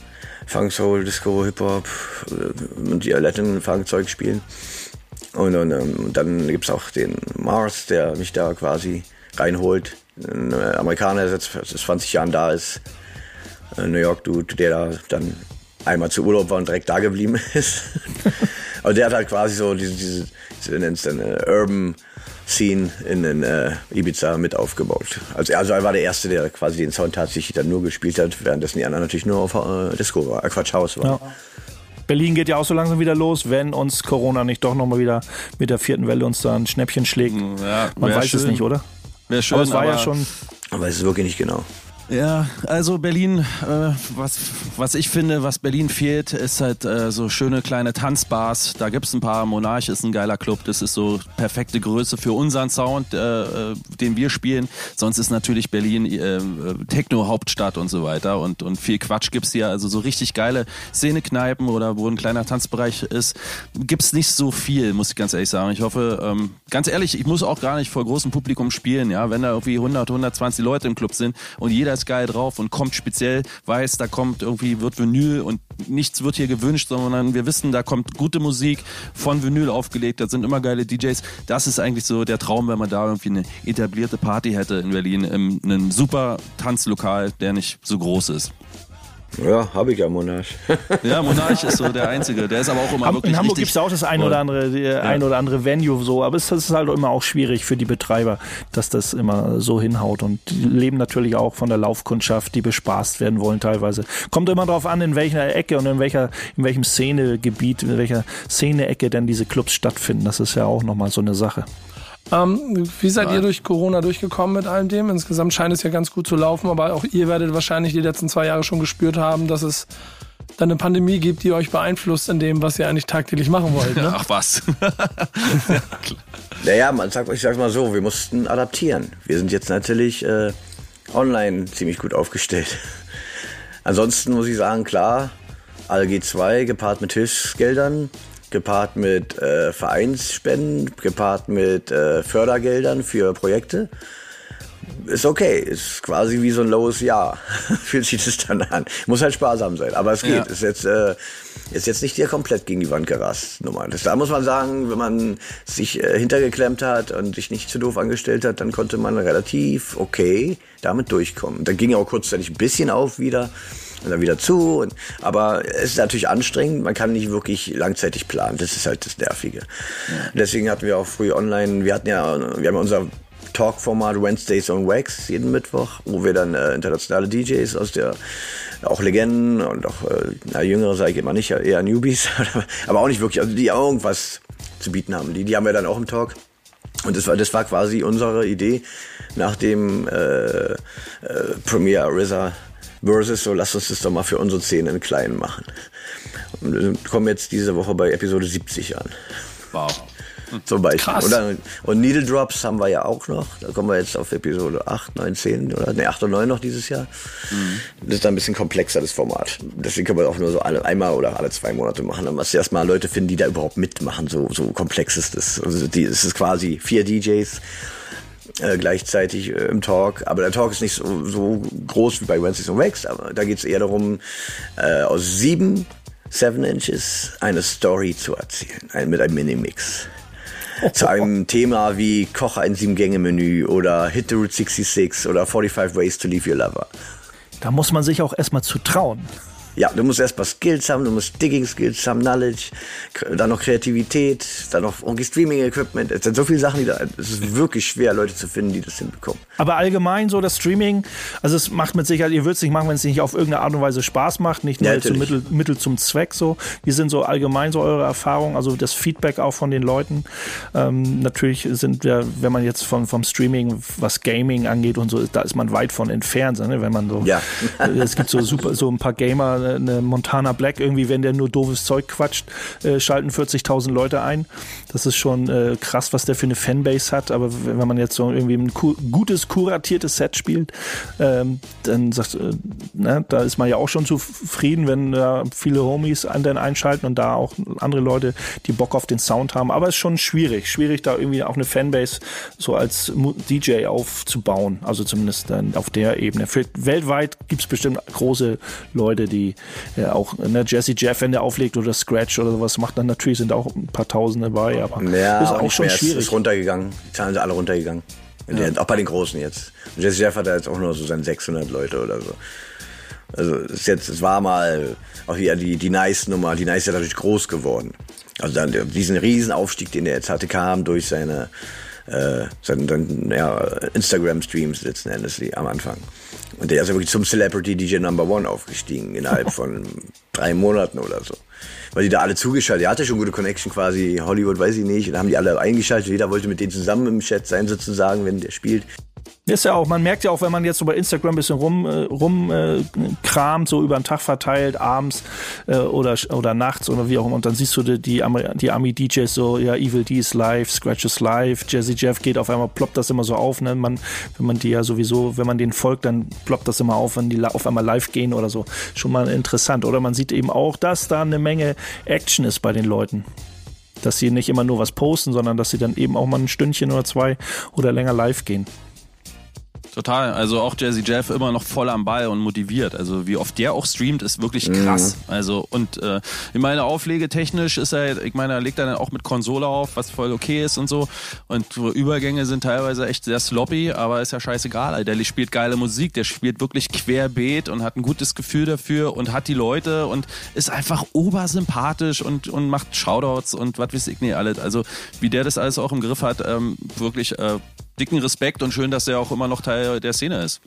Funk, Soul, Disco, Hip-Hop äh, und die Latin-Funk-Zeug spielen. Und, und ähm, dann gibt's auch den Mars, der mich da quasi reinholt. Ein äh, Amerikaner, der seit 20 Jahren da ist. Ein New York-Dude, der da dann einmal zu Urlaub war und direkt da geblieben ist. Aber der hat halt quasi so diese, diese, diese nennt es dann äh, Urban Scene in, in äh, Ibiza mit aufgebaut. Also, also er war der Erste, der quasi den Sound tatsächlich dann nur gespielt hat, währenddessen die anderen natürlich nur auf äh, Disco war, äh, Quatsch House war. Ja. Berlin geht ja auch so langsam wieder los, wenn uns Corona nicht doch nochmal wieder mit der vierten Welle uns da ein Schnäppchen schlägt. Ja, Man weiß es schön. nicht, oder? Wäre schön, Aber es war ja aber- schon. Aber es ist wirklich nicht genau. Ja, also Berlin, äh, was, was ich finde, was Berlin fehlt, ist halt äh, so schöne kleine Tanzbars. Da gibt's ein paar. Monarch ist ein geiler Club. Das ist so perfekte Größe für unseren Sound, äh, äh, den wir spielen. Sonst ist natürlich Berlin äh, Techno-Hauptstadt und so weiter. Und, und viel Quatsch gibt's hier. Also so richtig geile Szenekneipen oder wo ein kleiner Tanzbereich ist, gibt's nicht so viel, muss ich ganz ehrlich sagen. Ich hoffe, ähm, ganz ehrlich, ich muss auch gar nicht vor großem Publikum spielen. Ja, wenn da irgendwie 100, 120 Leute im Club sind und jeder ist geil drauf und kommt speziell, weiß, da kommt irgendwie, wird Vinyl und nichts wird hier gewünscht, sondern wir wissen, da kommt gute Musik von Vinyl aufgelegt, da sind immer geile DJs. Das ist eigentlich so der Traum, wenn man da irgendwie eine etablierte Party hätte in Berlin, in einem super Tanzlokal, der nicht so groß ist. Ja, habe ich ja Monarch. Ja, Monarch ist so der Einzige, der ist aber auch immer Ham- wirklich In Hamburg gibt es auch das ein oder andere, die, ein oder andere Venue so, aber es ist halt immer auch schwierig für die Betreiber, dass das immer so hinhaut. Und die leben natürlich auch von der Laufkundschaft, die bespaßt werden wollen teilweise. Kommt immer darauf an, in welcher Ecke und in welcher, in welchem Szenegebiet, in welcher Szeneecke denn diese Clubs stattfinden. Das ist ja auch nochmal so eine Sache. Ähm, wie seid ihr durch Corona durchgekommen mit all dem? Insgesamt scheint es ja ganz gut zu laufen, aber auch ihr werdet wahrscheinlich die letzten zwei Jahre schon gespürt haben, dass es dann eine Pandemie gibt, die euch beeinflusst in dem, was ihr eigentlich tagtäglich machen wollt. Ne? Ach was. Naja, man sagt, ich sag's mal so, wir mussten adaptieren. Wir sind jetzt natürlich äh, online ziemlich gut aufgestellt. Ansonsten muss ich sagen, klar, ALG 2 gepaart mit Hilfsgeldern, gepaart mit äh, Vereinsspenden, gepaart mit äh, Fördergeldern für Projekte. Ist okay, ist quasi wie so ein lowes Jahr. Fühlt sich das dann an. Muss halt sparsam sein, aber es geht. Ja. Ist jetzt äh, ist jetzt nicht dir komplett gegen die Wand gerast. Nummer. Das, da muss man sagen, wenn man sich äh, hintergeklemmt hat und sich nicht zu doof angestellt hat, dann konnte man relativ okay damit durchkommen. Dann ging auch kurzzeitig ein bisschen auf wieder und dann wieder zu. Und, aber es ist natürlich anstrengend. Man kann nicht wirklich langzeitig planen. Das ist halt das Nervige. Deswegen hatten wir auch früh online. Wir hatten ja, wir haben ja unser Talk-Format Wednesdays on Wax jeden Mittwoch, wo wir dann äh, internationale DJs aus der auch Legenden und auch äh, na, jüngere sage ich immer nicht, eher Newbies, aber auch nicht wirklich, also die irgendwas zu bieten haben. Die, die haben wir dann auch im Talk. Und das war, das war quasi unsere Idee nach dem äh, äh, Premier RZA Versus, so lass uns das doch mal für unsere Szene in klein machen. Und wir kommen jetzt diese Woche bei Episode 70 an. Wow. Zum Beispiel. Krass. Oder, und Needle Drops haben wir ja auch noch. Da kommen wir jetzt auf Episode 8, 9, 10 oder ne, 8 und 9 noch dieses Jahr. Das ist dann ein bisschen komplexer, das Format. Deswegen können wir auch nur so alle, einmal oder alle zwei Monate machen. Dann musst du erstmal Leute finden, die da überhaupt mitmachen. So, so komplex ist das. Also die, es ist quasi vier DJs äh, gleichzeitig äh, im Talk. Aber der Talk ist nicht so, so groß wie bei Wednesdays on Wax, aber da geht es eher darum, äh, aus sieben Seven Inches eine Story zu erzählen, ein, mit einem Minimix. Zu einem Thema wie Koch ein Sieben-Gänge-Menü oder Hit the Route 66 oder 45 Ways to Leave Your Lover. Da muss man sich auch erstmal zu trauen. Ja, du musst erst mal Skills haben, du musst Digging-Skills haben, Knowledge, dann noch Kreativität, dann noch irgendwie Streaming-Equipment. Es sind so viele Sachen, die da, es ist wirklich schwer, Leute zu finden, die das hinbekommen. Aber allgemein so das Streaming, also es macht mit Sicherheit, ihr würdet es nicht machen, wenn es nicht auf irgendeine Art und Weise Spaß macht, nicht nur Ja, zum. Mittel, Mittel zum Zweck so. Wie sind so allgemein so eure Erfahrungen, also das Feedback auch von den Leuten? Ähm, natürlich sind wir, wenn man jetzt von, vom Streaming, was Gaming angeht und so, da ist man weit von entfernt, ne? wenn man so, Ja. es gibt so super, so ein paar Gamer, eine Montana Black, irgendwie, wenn der nur doofes Zeug quatscht, äh, schalten 40.000 Leute ein. Das ist schon äh, krass, was der für eine Fanbase hat. Aber wenn man jetzt so irgendwie ein ku gutes, kuratiertes Set spielt, ähm, dann sagt, äh, ne, da ist man ja auch schon zufrieden, wenn da viele Homies an den einschalten und da auch andere Leute, die Bock auf den Sound haben. Aber es ist schon schwierig, schwierig da irgendwie auch eine Fanbase so als DJ aufzubauen. Also zumindest dann auf der Ebene. Für, weltweit gibt es bestimmt große Leute, die äh, auch, ne, Jesse Jeff, wenn der auflegt oder Scratch oder sowas macht, dann natürlich sind auch ein paar Tausende bei, aber Ja, ist auch, auch schon mehr. Es schwierig. ist runtergegangen. Die Zahlen sind alle runtergegangen. Der- Auch bei den Großen jetzt. Und Jesse Jeff hat da jetzt auch nur so seine 600 Leute oder so. Also es ist jetzt, es war mal auch die, die, die Nice-Nummer. Die Nice ist ja dadurch groß geworden. Also dann diesen Riesenaufstieg, den er jetzt hatte, kam durch seine, äh, seine, ja, Instagram-Streams letzten Endes am Anfang. Und der ist ja wirklich zum Celebrity DJ Number One aufgestiegen innerhalb von drei Monaten oder so. Weil die da alle zugeschaltet, er hatte schon gute Connection quasi, Hollywood weiß ich nicht, und da haben die alle eingeschaltet, jeder wollte mit denen zusammen im Chat sein sozusagen, wenn der spielt. Ist ja auch, man merkt ja auch, wenn man jetzt so bei Instagram ein bisschen rum, äh, rum äh, so über den Tag verteilt, abends äh, oder, oder nachts oder wie auch immer, und dann siehst du die, die, die Ami-DJs so, ja, Evil D ist live, Scratch ist live, Jazzy Jeff geht auf einmal, ploppt das immer so auf, ne? Man, wenn man die ja sowieso, wenn man denen folgt, dann ploppt das immer auf, wenn die auf einmal live gehen oder so. Schon mal interessant. Oder man sieht eben auch, dass da eine Menge Action ist bei den Leuten. Dass sie nicht immer nur was posten, sondern dass sie dann eben auch mal ein Stündchen oder zwei oder länger live gehen. Total. Also auch Jazzy Jeff immer noch voll am Ball und motiviert. Also wie oft der auch streamt, ist wirklich krass. Also und äh, ich meine, auflegetechnisch ist er, ich meine, er legt dann auch mit Konsole auf, was voll okay ist und so. Und Übergänge sind teilweise echt sehr sloppy, aber ist ja scheißegal. Der spielt geile Musik, der spielt wirklich querbeet und hat ein gutes Gefühl dafür und hat die Leute und ist einfach obersympathisch und, und macht Shoutouts und was weiß ich nicht alles. Also wie der das alles auch im Griff hat, ähm, wirklich äh, dicken Respekt und schön, dass er auch immer noch Teil der Szene ist.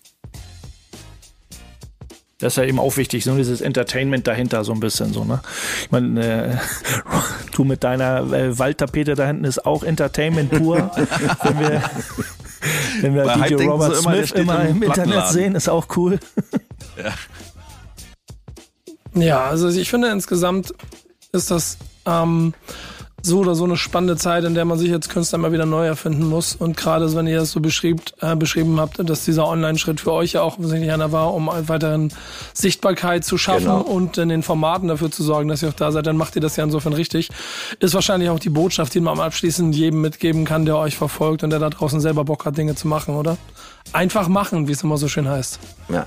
Das ist ja eben auch wichtig, so dieses Entertainment dahinter so ein bisschen so, ne? Ich meine, äh, du mit deiner äh, Waldtapete da hinten ist auch Entertainment pur. wenn wir, wenn wir Bei Hype DJ Robert immer, Smith immer im im Internet sehen, ist auch cool. Ja, also ich finde insgesamt ist das ähm, so oder so eine spannende Zeit, in der man sich als Künstler immer wieder neu erfinden muss. Und gerade wenn ihr das so beschriebt, äh, beschrieben habt, dass dieser Online-Schritt für euch ja auch offensichtlich einer war, um eine weiteren Sichtbarkeit zu schaffen Genau. und in den Formaten dafür zu sorgen, dass ihr auch da seid, dann macht ihr das ja insofern richtig. Ist wahrscheinlich auch die Botschaft, die man abschließend jedem mitgeben kann, der euch verfolgt und der da draußen selber Bock hat, Dinge zu machen, oder? Einfach machen, wie es immer so schön heißt. Ja,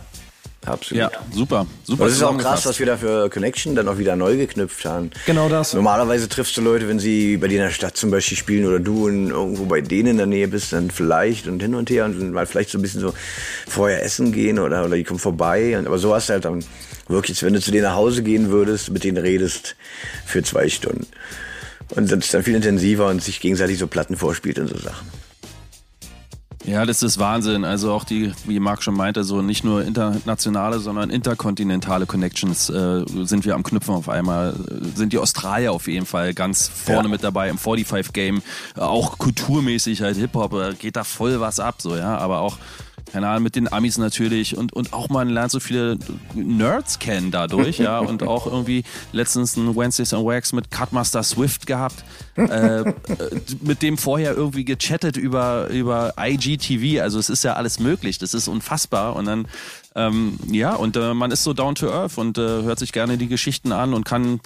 absolut. Ja, super. Super Und es ist auch krass, was wir da für Connection dann auch wieder neu geknüpft haben. Genau das. Normalerweise triffst du Leute, wenn sie bei dir in der Stadt zum Beispiel spielen oder du in, irgendwo bei denen in der Nähe bist, dann vielleicht und hin und her und mal vielleicht so ein bisschen so vorher essen gehen oder, oder die kommen vorbei. Und, aber so hast du halt dann wirklich, wenn du zu denen nach Hause gehen würdest, mit denen redest für zwei Stunden. Und das ist dann viel intensiver und sich gegenseitig so Platten vorspielt und so Sachen. Ja, das ist Wahnsinn. Also auch die, wie Marc schon meinte, so nicht nur internationale, sondern interkontinentale Connections äh, sind wir am Knüpfen auf einmal. Sind die Australier auf jeden Fall ganz vorne Ja. mit dabei im 45-Game. Äh, auch kulturmäßig halt Hip-Hop, äh, geht da voll was ab, so, ja. Aber auch, keine Ahnung, mit den Amis natürlich und, und auch man lernt so viele Nerds kennen dadurch, ja. Und auch irgendwie letztens ein Wednesdays on Wax mit Cutmaster Swift gehabt. äh, äh, mit dem vorher irgendwie gechattet über, über IGTV. Also es ist ja alles möglich. Das ist unfassbar. Und dann, ähm, ja, und äh, man ist so down to earth und äh, hört sich gerne die Geschichten an und kann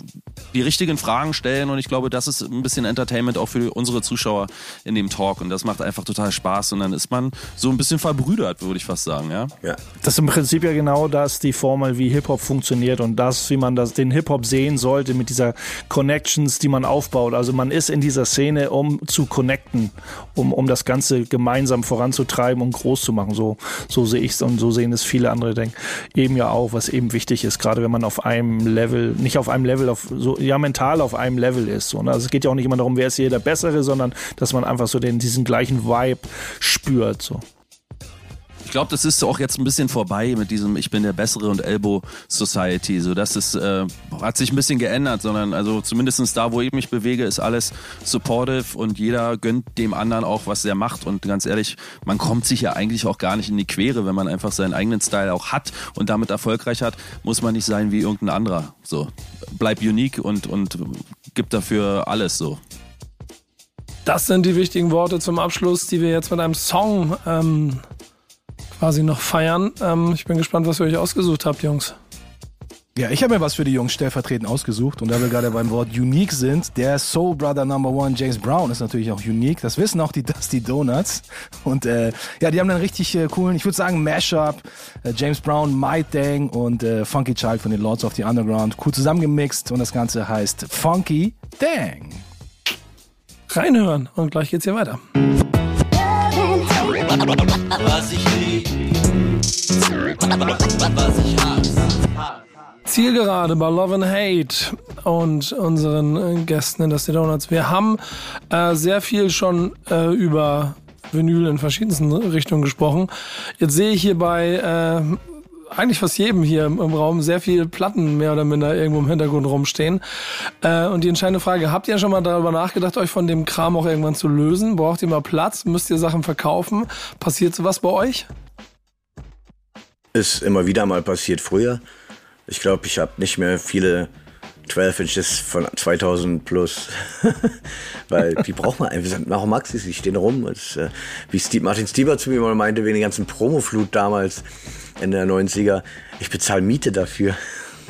die richtigen Fragen stellen. Und ich glaube, das ist ein bisschen Entertainment auch für unsere Zuschauer in dem Talk. Und das macht einfach total Spaß. Und dann ist man so ein bisschen verbrüdert, würde ich fast sagen, ja. Ja. Das ist im Prinzip ja genau das, die Formel, wie Hip-Hop funktioniert und das, wie man das, den Hip-Hop sehen sollte mit dieser Connections, die man aufbaut. Also man ist in dieser Szene, um zu connecten, um, um das Ganze gemeinsam voranzutreiben und groß zu machen. So, so sehe ich es und so sehen es viele andere, denken. Eben ja auch, was eben wichtig ist, gerade wenn man auf einem Level, nicht auf einem Level, auf so, ja, mental auf einem Level ist. So, ne? Also es geht ja auch nicht immer darum, wer ist hier der Bessere, sondern dass man einfach so den, diesen gleichen Vibe spürt. So. Ich glaube, das ist auch jetzt ein bisschen vorbei mit diesem Ich bin der Bessere und Elbow Society. So, das ist, äh, hat sich ein bisschen geändert, sondern also zumindestens da, wo ich mich bewege, ist alles supportive und jeder gönnt dem anderen auch, was er macht. Und ganz ehrlich, man kommt sich ja eigentlich auch gar nicht in die Quere, wenn man einfach seinen eigenen Style auch hat und damit erfolgreich hat, muss man nicht sein wie irgendein anderer. So, bleib unique und, und gib dafür alles so. Das sind die wichtigen Worte zum Abschluss, die wir jetzt mit einem Song ähm, quasi noch feiern. Ähm, ich bin gespannt, was ihr euch ausgesucht habt, Jungs. Ja, ich habe mir was für die Jungs stellvertretend ausgesucht und da wir gerade beim Wort unique sind, der Soul Brother Number One James Brown ist natürlich auch unique. Das wissen auch die Dusty Donuts und äh, ja, die haben einen richtig äh, coolen, ich würde sagen Mashup, äh, James Brown, My Dang und äh, Funky Child von den Lords of the Underground cool zusammengemixt und das Ganze heißt Funky Dang. Reinhören und gleich geht's hier weiter. Was ich Zielgerade bei Love and Hate und unseren äh, Gästen in das Donuts. Wir haben äh, sehr viel schon äh, über Vinyl in verschiedensten Richtungen gesprochen. Jetzt sehe ich hier bei äh, eigentlich fast jedem hier im, Raum sehr viel Platten mehr oder minder irgendwo im Hintergrund rumstehen. Äh, und die entscheidende Frage, habt ihr schon mal darüber nachgedacht, euch von dem Kram auch irgendwann zu lösen? Braucht ihr mal Platz? Müsst ihr Sachen verkaufen? Passiert sowas bei euch? Ist immer wieder mal passiert früher. Ich glaube, ich habe nicht mehr viele 12 Inches von 2000 plus. Weil die braucht man einfach. Sind auch Maxis, die stehen rum. Das, äh, wie Steve, Martin Stieber zu mir mal meinte, wegen der ganzen Promoflut damals in der 90er, ich bezahle Miete dafür.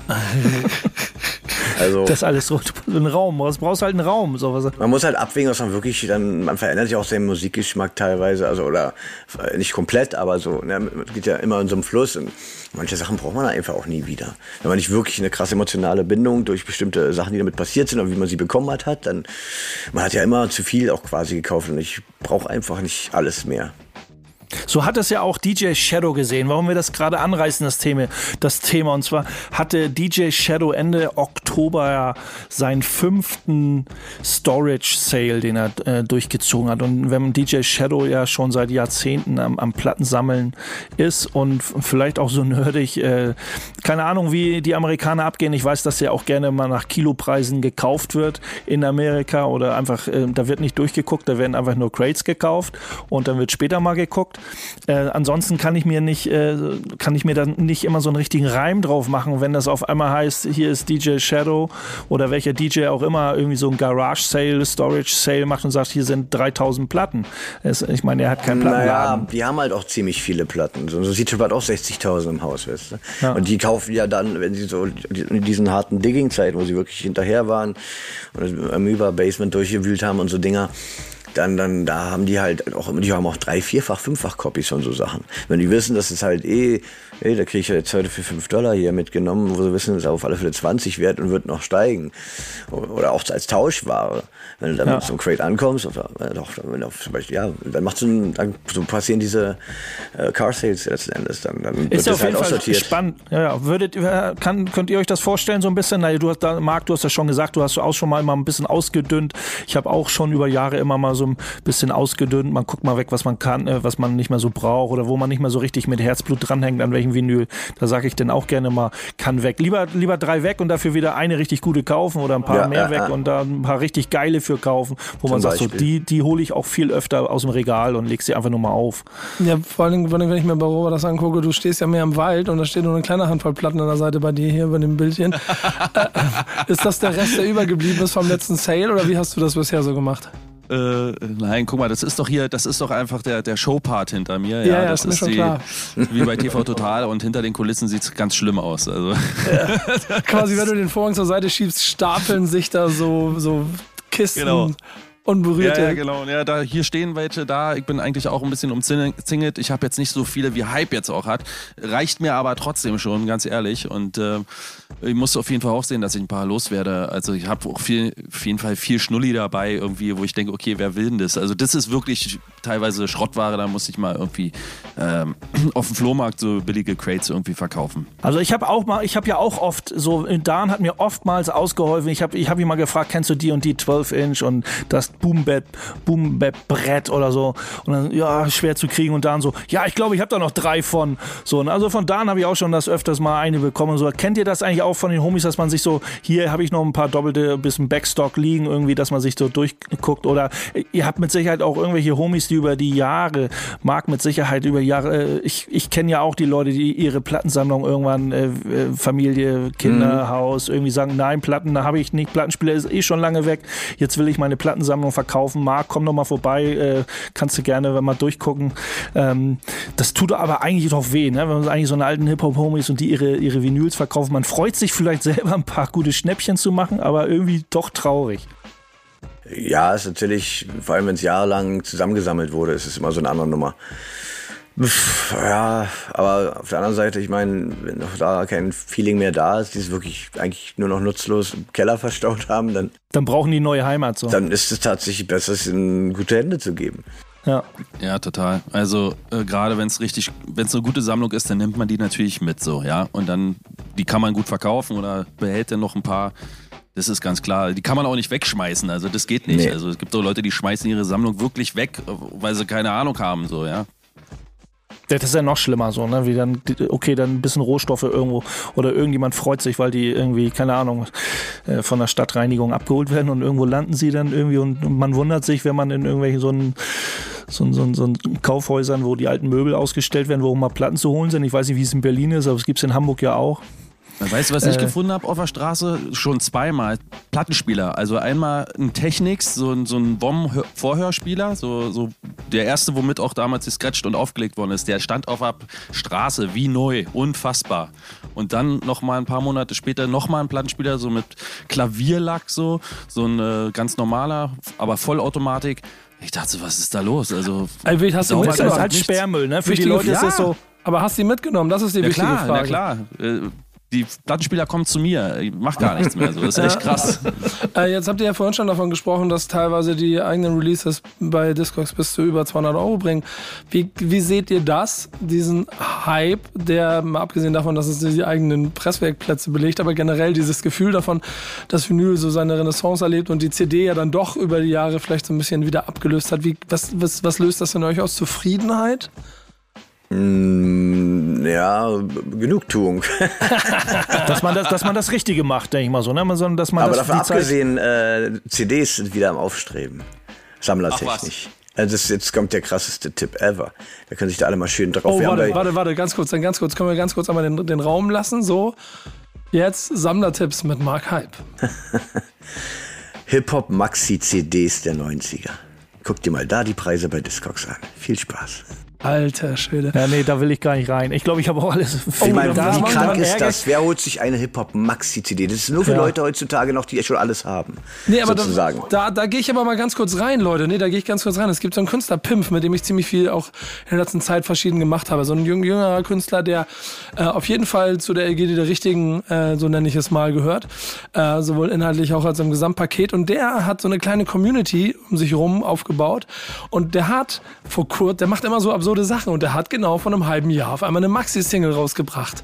also Das ist alles so ein Raum. Du brauchst halt einen Raum. So was. man muss halt abwägen, was man wirklich dann, man verändert sich auch seinen Musikgeschmack teilweise, also oder äh, nicht komplett, aber so, ne, man geht ja immer in so einem Fluss und manche Sachen braucht man einfach auch nie wieder. Wenn man nicht wirklich eine krasse emotionale Bindung durch bestimmte Sachen, die damit passiert sind oder wie man sie bekommen hat, hat, dann man hat ja immer zu viel auch quasi gekauft und ich brauche einfach nicht alles mehr. So hat es ja auch DJ Shadow gesehen. Warum wir das gerade anreißen, das Thema, das Thema. Und zwar hatte DJ Shadow Ende Oktober seinen fünften Storage Sale, den er äh, durchgezogen hat. Und wenn DJ Shadow ja schon seit Jahrzehnten am, am Plattensammeln ist und vielleicht auch so nerdig, äh, keine Ahnung, wie die Amerikaner abgehen. Ich weiß, dass er auch gerne mal nach Kilopreisen gekauft wird in Amerika oder einfach, äh, da wird nicht durchgeguckt, da werden einfach nur Crates gekauft und dann wird später mal geguckt. Äh, ansonsten kann ich mir nicht, äh, kann ich mir dann nicht immer so einen richtigen Reim drauf machen, wenn das auf einmal heißt, hier ist DJ Shadow oder welcher DJ auch immer irgendwie so ein Garage Sale, Storage Sale macht und sagt, hier sind 3000 Platten. Es, ich meine, er hat keinen Naja, Plattenladen. die haben halt auch ziemlich viele Platten. So so sieht hat auch 60.000 im Haus, weißt du. Ja. Und die kaufen ja dann, wenn sie so in diesen harten Digging-Zeiten, wo sie wirklich hinterher waren und am Über-Basement durchgewühlt haben und so Dinger, dann, dann, da haben die halt auch, die haben auch drei, vierfach, fünffach Copies von so Sachen. Wenn die wissen, dass es halt eh, ey, da kriege ich ja jetzt heute für 5 Dollar hier mitgenommen, wo sie wissen, es ist auf alle Fälle 20 wert und wird noch steigen. Oder auch als Tauschware. Wenn du dann Ja. einem Crate ankommst, oder, äh, doch, wenn du auf, zum Beispiel, ja, dann macht so ein, dann so passieren diese äh, Car Sales letzten Endes, dann, dann wird Ist ja das auf jeden halt Fall aussortiert. spannend. Ja, ja. Würdet, kann, könnt ihr euch das vorstellen so ein bisschen? Na, du hast da, Marc, du hast ja schon gesagt, du hast auch schon mal immer ein bisschen ausgedünnt. Ich habe auch schon über Jahre immer mal so ein bisschen ausgedünnt. Man guckt mal weg, was man kann, äh, was man nicht mehr so braucht oder wo man nicht mehr so richtig mit Herzblut dranhängt, an welchem Vinyl. Da sage ich dann auch gerne mal, kann weg. Lieber, lieber drei weg und dafür wieder eine richtig gute kaufen oder ein paar Ja, mehr ja, weg ja. und da ein paar richtig geile für kaufen, wo man sagt, so, die, die hole ich auch viel öfter aus dem Regal und leg sie einfach nur mal auf. Ja, vor allem, vor allem, wenn ich mir bei Robert das angucke, du stehst ja mehr im Wald und da steht nur eine kleine Handvoll Platten an der Seite bei dir hier über dem Bildchen. äh, ist das der Rest, der übergeblieben ist vom letzten Sale oder wie hast du das bisher so gemacht? Äh, nein, guck mal, das ist doch hier, das ist doch einfach der, der Showpart hinter mir. Ja, ja, das ist mir schon klar. wie bei TV Total und hinter den Kulissen sieht es ganz schlimm aus. Also. Quasi, wenn du den Vorhang zur Seite schiebst, stapeln sich da so, so Kisten. Genau. Unberührte. Ja, ja, genau. Ja, da, hier stehen welche da. Ich bin eigentlich auch ein bisschen umzingelt. Ich habe jetzt nicht so viele, wie Hype jetzt auch hat. Reicht mir aber trotzdem schon, ganz ehrlich. Und äh, ich muss auf jeden Fall auch sehen, dass ich ein paar loswerde. Also ich habe auch viel, auf jeden Fall viel Schnulli dabei, irgendwie, wo ich denke, okay, wer will denn das? Also das ist wirklich teilweise Schrottware. Da muss ich mal irgendwie ähm, auf dem Flohmarkt so billige Crates irgendwie verkaufen. Also ich habe auch mal, ich habe ja auch oft so, Dan hat mir oftmals ausgeholfen. Ich habe ich hab ihn mal gefragt, kennst du die und die 12 Inch und das Boombett Brett oder so. Und dann, ja, schwer zu kriegen. Und Dan so, ja, ich glaube, ich habe da noch drei von. So, und also von Dan habe ich auch schon das öfters mal eine bekommen. So, kennt ihr das eigentlich auch von den Homies, dass man sich so, hier habe ich noch ein paar doppelte, bisschen Backstock liegen irgendwie, dass man sich so durchguckt. Oder ihr habt mit Sicherheit auch irgendwelche Homies, die über die Jahre, mag mit Sicherheit über Jahre, äh, ich, ich kenne ja auch die Leute, die ihre Plattensammlung irgendwann, äh, äh, Familie, Kinder, Haus, irgendwie sagen, nein, Platten, da habe ich nicht, Plattenspieler ist eh schon lange weg, jetzt will ich meine Plattensammlung Sammlung verkaufen. Marc, komm doch mal vorbei, äh, kannst du gerne mal durchgucken. Ähm, das tut aber eigentlich doch weh, ne? wenn man eigentlich so eine alten Hip-Hop-Homies und die ihre, ihre Vinyls verkaufen. Man freut sich vielleicht selber ein paar gute Schnäppchen zu machen, aber irgendwie doch traurig. Ja, ist natürlich, vor allem wenn es jahrelang zusammengesammelt wurde, ist es immer so eine andere Nummer. Ja, aber auf der anderen Seite, ich meine, wenn noch da kein Feeling mehr da ist, die es wirklich eigentlich nur noch nutzlos im Keller verstaut haben, dann, Dann brauchen die neue Heimat so. dann ist es tatsächlich besser, es in gute Hände zu geben. Ja. Ja, total. Also äh, gerade wenn es richtig, wenn es eine gute Sammlung ist, dann nimmt man die natürlich mit so, ja. Und dann, die kann man gut verkaufen oder behält dann noch ein paar. Das ist ganz klar. Die kann man auch nicht wegschmeißen. Also das geht nicht. Nee. Also es gibt so Leute, die schmeißen ihre Sammlung wirklich weg, äh, weil sie keine Ahnung haben, so, ja. Das ist ja noch schlimmer so, ne? Wie dann, okay, dann ein bisschen Rohstoffe irgendwo oder irgendjemand freut sich, weil die irgendwie, keine Ahnung, äh, von der Stadtreinigung abgeholt werden und irgendwo landen sie dann irgendwie und man wundert sich, wenn man in irgendwelchen so einen so, so, so Kaufhäusern, wo die alten Möbel ausgestellt werden, wo mal Platten zu holen sind. Ich weiß nicht, wie es in Berlin ist, aber es gibt es in Hamburg ja auch. Weißt du, was ich Äh. gefunden habe auf der Straße? Schon zweimal. Plattenspieler. Also einmal ein Technics, so ein, so ein Bomb-Vorhörspieler. So, so der erste, womit auch damals gescratcht und aufgelegt worden ist. Der stand auf der Straße wie neu. Unfassbar. Und dann noch mal ein paar Monate später noch mal ein Plattenspieler, so mit Klavierlack, so. So ein äh, ganz normaler, aber Vollautomatik. Ich dachte, so, was ist da los? Also, wie hast du Das ist mitgenommen? halt. Sperrmüll, ne? Für die Leute ist Frage. es so. Aber hast du die mitgenommen? Das ist die ja wichtige klar, Frage. na klar. Äh, Die Plattenspieler kommen zu mir. Ich mach gar nichts mehr. So. Das ist echt krass. Äh, jetzt habt ihr ja vorhin schon davon gesprochen, dass teilweise die eigenen Releases bei Discogs bis zu über 200 Euro bringen. Wie, wie seht ihr das, diesen Hype, der mal abgesehen davon, dass es die eigenen Presswerkplätze belegt, aber generell dieses Gefühl davon, dass Vinyl so seine Renaissance erlebt und die CD ja dann doch über die Jahre vielleicht so ein bisschen wieder abgelöst hat. Wie, was, was, was löst das in euch aus? Zufriedenheit? Mm, Ja, Genugtuung. Dass man das, dass man das Richtige macht, denke ich mal so. Ne? Soll, dass man Aber das, davon die Zeit- abgesehen, äh, CDs sind wieder am Aufstreben. Sammlertechnisch. Also das, jetzt kommt der krasseste Tipp ever. Da können sich da alle mal schön drauf. Oh, warte, warte, warte, ganz kurz, dann ganz kurz. Können wir ganz kurz einmal den, den Raum lassen? So, jetzt Sammlertipps mit Mark Hype. Hip-Hop Maxi-CDs der 90er. Guck dir mal da die Preise bei Discogs an. Viel Spaß. Alter Schwede. Ja, nee, da will ich gar nicht rein. Ich glaube, ich habe auch alles. Ich meine, da wie krank ist das? Wer holt sich eine Hip-Hop Maxi-CD? Das ist nur für Ja. Leute heutzutage noch, die schon alles haben. Nee, aber sozusagen. da, da, da gehe ich aber mal ganz kurz rein, Leute. Nee, da gehe ich ganz kurz rein. Es gibt so einen Künstler, Pimp, mit dem ich ziemlich viel auch in der letzten Zeit verschieden gemacht habe. So ein jüng- jüngerer Künstler, der äh, auf jeden Fall zu der Ägide der Richtigen, äh, so nenne ich es mal, gehört. Äh, sowohl inhaltlich auch als im Gesamtpaket. Und der hat so eine kleine Community um sich rum aufgebaut. Und der hat vor kurz, der macht immer so absurde Sachen. Und der hat genau vor einem halben Jahr auf einmal eine Maxi-Single rausgebracht.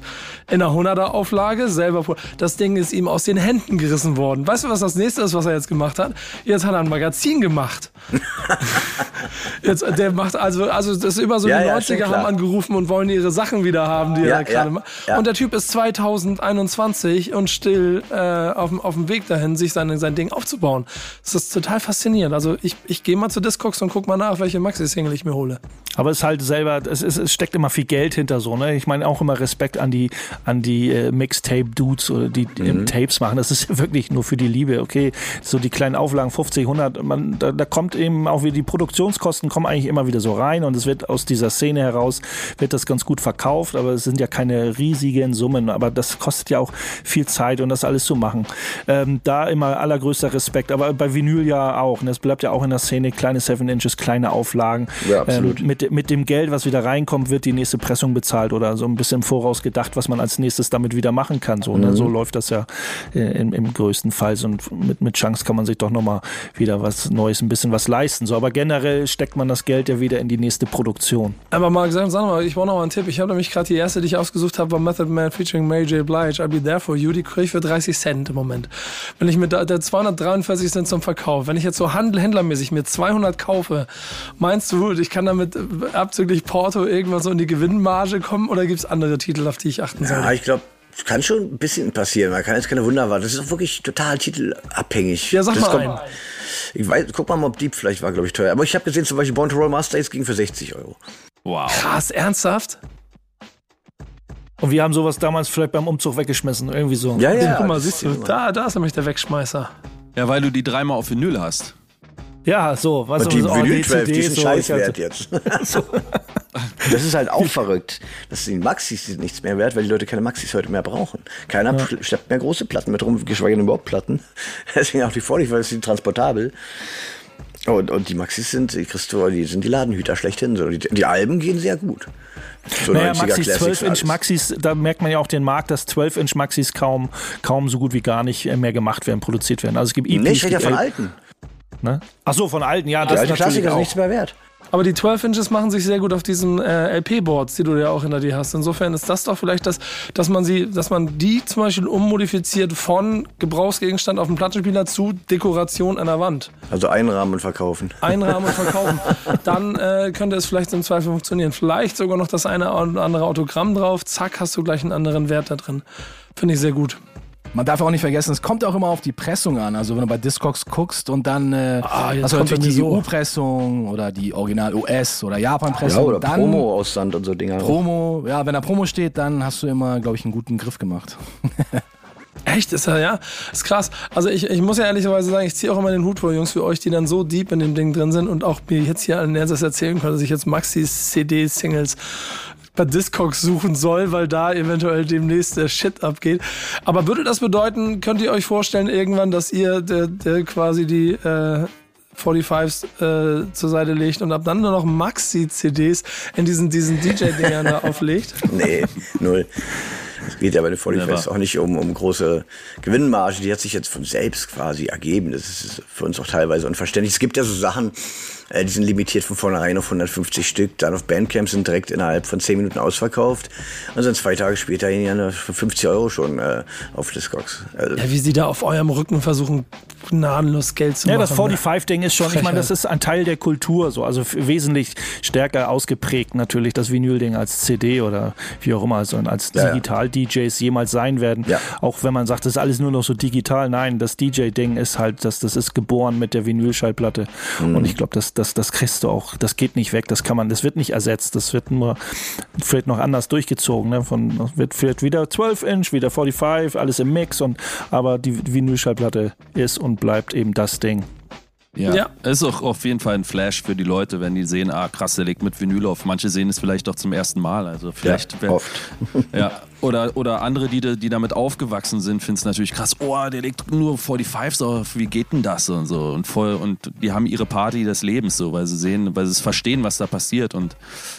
In einer 100er-Auflage, selber. vor- Das Ding ist ihm aus den Händen gerissen worden. Weißt du, was das nächste ist, was er jetzt gemacht hat? Jetzt hat er ein Magazin gemacht. jetzt, der macht also, also das ist über so Ja, die ja, schon 90er haben angerufen und wollen ihre Sachen wieder haben, die Ja, er gerade ja, macht. ja. Und der Typ ist 2021 und still äh, auf, dem- auf dem Weg dahin, sich sein, sein Ding aufzubauen. Das ist total faszinierend. Also ich, ich gehe mal zu Discogs und guck mal nach, welche Maxi-Single ich mir hole. Aber es ist halt selber, es, ist, es steckt immer viel Geld hinter so, ne? Ich meine auch immer Respekt an die, an die äh, Mixtape-Dudes oder die, die Mhm. Tapes machen. Das ist wirklich nur für die Liebe, okay? So die kleinen Auflagen 50, 100, man, da, da kommt eben auch wieder die Produktionskosten kommen eigentlich immer wieder so rein und es wird aus dieser Szene heraus, wird das ganz gut verkauft, aber es sind ja keine riesigen Summen, aber das kostet ja auch viel Zeit und das alles zu machen. Ähm, da immer allergrößter Respekt, aber bei Vinyl ja auch. Das bleibt ja auch in der Szene, kleine 7 Inches, kleine Auflagen. Ja, absolut. Ähm, mit, mit dem Geld, was wieder reinkommt, wird die nächste Pressung bezahlt oder so ein bisschen im voraus gedacht, was man als nächstes damit wieder machen kann. So, ne? so läuft das ja äh, im, im größten Fall. So, und mit, mit Chance kann man sich doch nochmal wieder was Neues, ein bisschen was leisten. So, aber generell steckt man das Geld ja wieder in die nächste Produktion. Aber Marc, sag, sag mal, ich brauche noch mal einen Tipp. Ich habe nämlich gerade die erste, die ich ausgesucht habe, war Method Man featuring Mary J. Blige, I'll Be There For You. Die kriege ich für 30 Cent im Moment. Wenn ich mit der, der 243 Cent zum Verkauf, wenn ich jetzt so handel, händlermäßig mir 200 kaufe, meinst du, ich kann damit äh, abzüglich Porto irgendwann so in die Gewinnmarge kommen oder gibt es andere Titel, auf die ich achten soll? Ja, ich glaube, es kann schon ein bisschen passieren. Man kann jetzt keine Wunder warten. Das ist auch wirklich total titelabhängig. Ja, sag das mal kommt- einen. Ich weiß, guck mal, Mob Deep vielleicht war, glaube ich, teuer. Aber ich habe gesehen, zum Beispiel Born to Roll Master Ace ging für 60 Euro. Wow. Krass, ernsthaft? Und wir haben sowas damals vielleicht beim Umzug weggeschmissen, irgendwie so. Ja, ja. Guck mal, siehst ist du, da, da ist nämlich der Wegschmeißer. Ja, weil du die dreimal auf Vinyl hast. Ja, so, was Und die so, Vinyl 12, die CD, sind so, scheiß wert jetzt. das ist halt auch verrückt. Das sind Maxis die sind nichts mehr wert, weil die Leute keine Maxis heute mehr brauchen. Keiner pl- schleppt mehr große Platten mit rum, geschweige denn überhaupt Platten. Deswegen auch die Vorliebe, weil sie sind transportabel. Und, und die Maxis sind, die Christopher, die sind die Ladenhüter schlechthin. So, die, die Alben gehen sehr gut. So Naja, 90er Maxis, Classics 12-Inch alles. Maxis, da merkt man ja auch den Markt, dass 12-Inch Maxis kaum, kaum so gut wie gar nicht äh, mehr gemacht werden, produziert werden. Also es gibt EPs, Nee, ich rede ja es von gibt alten. Ne? Ach so, von alten, ja, Die das alte ist natürlich Klassiker auch. nichts mehr wert. Aber die 12 Inches machen sich sehr gut auf diesen äh, LP-Boards, die du ja auch hinter dir hast. Insofern ist das doch vielleicht das, dass man sie, dass man die zum Beispiel ummodifiziert von Gebrauchsgegenstand auf dem Plattenspieler zu Dekoration an der Wand. Also einrahmen verkaufen. Einrahmen und verkaufen. Dann äh, könnte es vielleicht im Zweifel funktionieren. Vielleicht sogar noch das eine oder andere Autogramm drauf. Zack, hast du gleich einen anderen Wert da drin. Finde ich sehr gut. Man darf auch nicht vergessen, es kommt auch immer auf die Pressung an. Also wenn du bei Discogs guckst und dann äh, Ah, hast du kommt natürlich die so. EU-Pressung oder die Original US oder Ja, Japan-Pressung. oder dann Promo-Aussand und so Dinger. Promo, ja, wenn da Promo steht, dann hast du immer, glaube ich, einen guten Griff gemacht. Echt, ist ja, ja. Ist krass. Also ich, ich muss ja ehrlicherweise sagen, ich ziehe auch immer den Hut vor, Jungs, für euch, die dann so deep in dem Ding drin sind und auch mir jetzt hier an Nerzes erzählen können, dass ich jetzt Maxis, CD, Singles bei Discogs suchen soll, weil da eventuell demnächst der Shit abgeht. Aber würde das bedeuten, könnt ihr euch vorstellen irgendwann, dass ihr der, der quasi die äh, 45s äh, zur Seite legt und ab dann nur noch Maxi-CDs in diesen, diesen DJ-Dingern da auflegt? Nee, null. Es geht ja bei den Never. Volleyfest auch nicht um, um große Gewinnmarge. Die hat sich jetzt von selbst quasi ergeben. Das ist für uns auch teilweise unverständlich. Es gibt ja so Sachen, äh, die sind limitiert von vornherein auf 150 Stück. Dann auf Bandcamp sind direkt innerhalb von 10 Minuten ausverkauft. Und sind zwei Tage später hier für 50 Euro schon äh, auf Discogs. Also, Ja, wie sie da auf eurem Rücken versuchen, gnadenlos Geld zu Ja, machen. das ne? 45-Ding ist schon, ich meine, das ist ein Teil der Kultur, so, also wesentlich stärker ausgeprägt natürlich das Vinyl-Ding als CD oder wie auch immer, also als Ja, ja. Digital-DJs jemals sein werden. Ja. Auch wenn man sagt, das ist alles nur noch so digital. Nein, das DJ-Ding ist halt, das, das ist geboren mit der Vinylschallplatte. Mhm. Und ich glaube, das, das, das kriegst du auch, das geht nicht weg, das kann man, das wird nicht ersetzt, das wird nur vielleicht noch anders durchgezogen. Ne? Von, wird vielleicht wieder 12-Inch, wieder 45, alles im Mix und aber die Vinylschallplatte ist und bleibt eben das Ding. Ja. Ja. Ist auch auf jeden Fall ein Flash für die Leute, wenn die sehen, ah krass, der legt mit Vinyl auf. Manche sehen es vielleicht doch zum ersten Mal. Also vielleicht Ja, wer- oft. Ja. Oder, oder andere, die, die damit aufgewachsen sind, finden es natürlich krass, oh, der legt nur 45s auf, wie geht denn das und so. Und voll, und die haben ihre Party des Lebens so, weil sie sehen, weil sie es verstehen, was da passiert. Und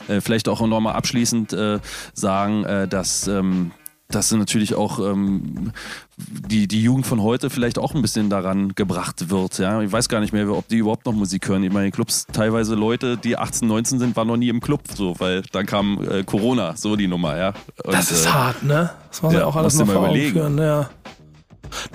äh, vielleicht auch nochmal abschließend äh, sagen, äh, dass. Ähm, dass natürlich auch ähm, die, die Jugend von heute vielleicht auch ein bisschen daran gebracht wird. Ja? Ich weiß gar nicht mehr, ob die überhaupt noch Musik hören. Ich meine, Clubs, teilweise Leute, die 18, 19 sind, waren noch nie im Club, so, weil dann kam äh, Corona, so die Nummer. Ja? Und, Das ist äh, hart, ne? Das muss man ja, ja auch alles mal mal überlegen. führen, ja.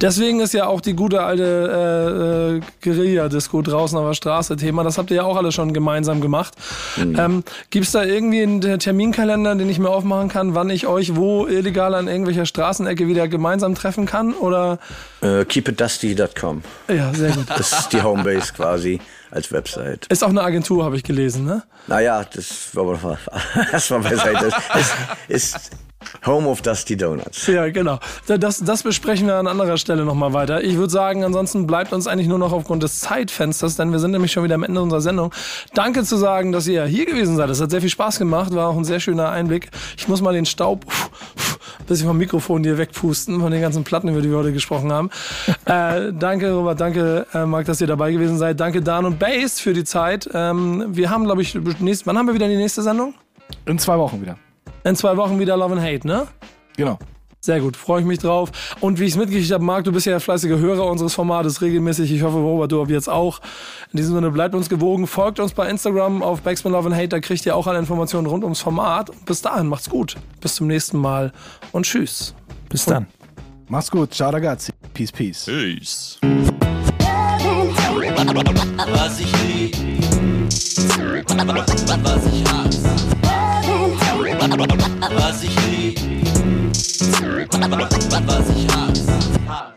Deswegen ist ja auch die gute alte äh, äh, Guerilla-Disco draußen auf der Straße Thema. Das habt ihr ja auch alle schon gemeinsam gemacht. Ähm, Gibt es da irgendwie einen Terminkalender, den ich mir aufmachen kann, wann ich euch wo illegal an irgendwelcher Straßenecke wieder gemeinsam treffen kann? Oder Äh, keepitdusty.com. ja, sehr gut. Das ist die Homebase quasi als Website. Ist auch eine Agentur, habe ich gelesen, ne? Naja, das war mal, war beiseite. Es ist Home of Dusty Donuts. Ja, genau. Das, das besprechen wir an anderer Stelle nochmal weiter. Ich würde sagen, ansonsten bleibt uns eigentlich nur noch aufgrund des Zeitfensters, denn wir sind nämlich schon wieder am Ende unserer Sendung. Danke zu sagen, dass ihr hier gewesen seid. Es hat sehr viel Spaß gemacht, war auch ein sehr schöner Einblick. Ich muss mal den Staub ein bisschen vom Mikrofon hier wegpusten, von den ganzen Platten, über die wir heute gesprochen haben. äh, danke, Robert, danke, äh, Marc, dass ihr dabei gewesen seid. Danke, Dan und Bass für die Zeit. Ähm, wir haben, glaube ich, nächst, wann haben wir wieder die nächste Sendung? In zwei Wochen wieder. In zwei Wochen wieder Love and Hate, ne? Genau. Sehr gut, freue ich mich drauf. Und wie ich es mitgekriegt habe, Marc, du bist ja fleißiger Hörer unseres Formates regelmäßig. Ich hoffe, Robert, du jetzt auch. In diesem Sinne, bleibt uns gewogen. Folgt uns bei Instagram auf Backspin Love and Hate. Da kriegt ihr auch alle Informationen rund ums Format. Und bis dahin, macht's gut. Bis zum nächsten Mal und tschüss. Bis dann. Mach's gut. Ciao, ragazzi. Peace, peace. Peace. Was ich lieb, was ich hasse was ich lieb, was ich hasse.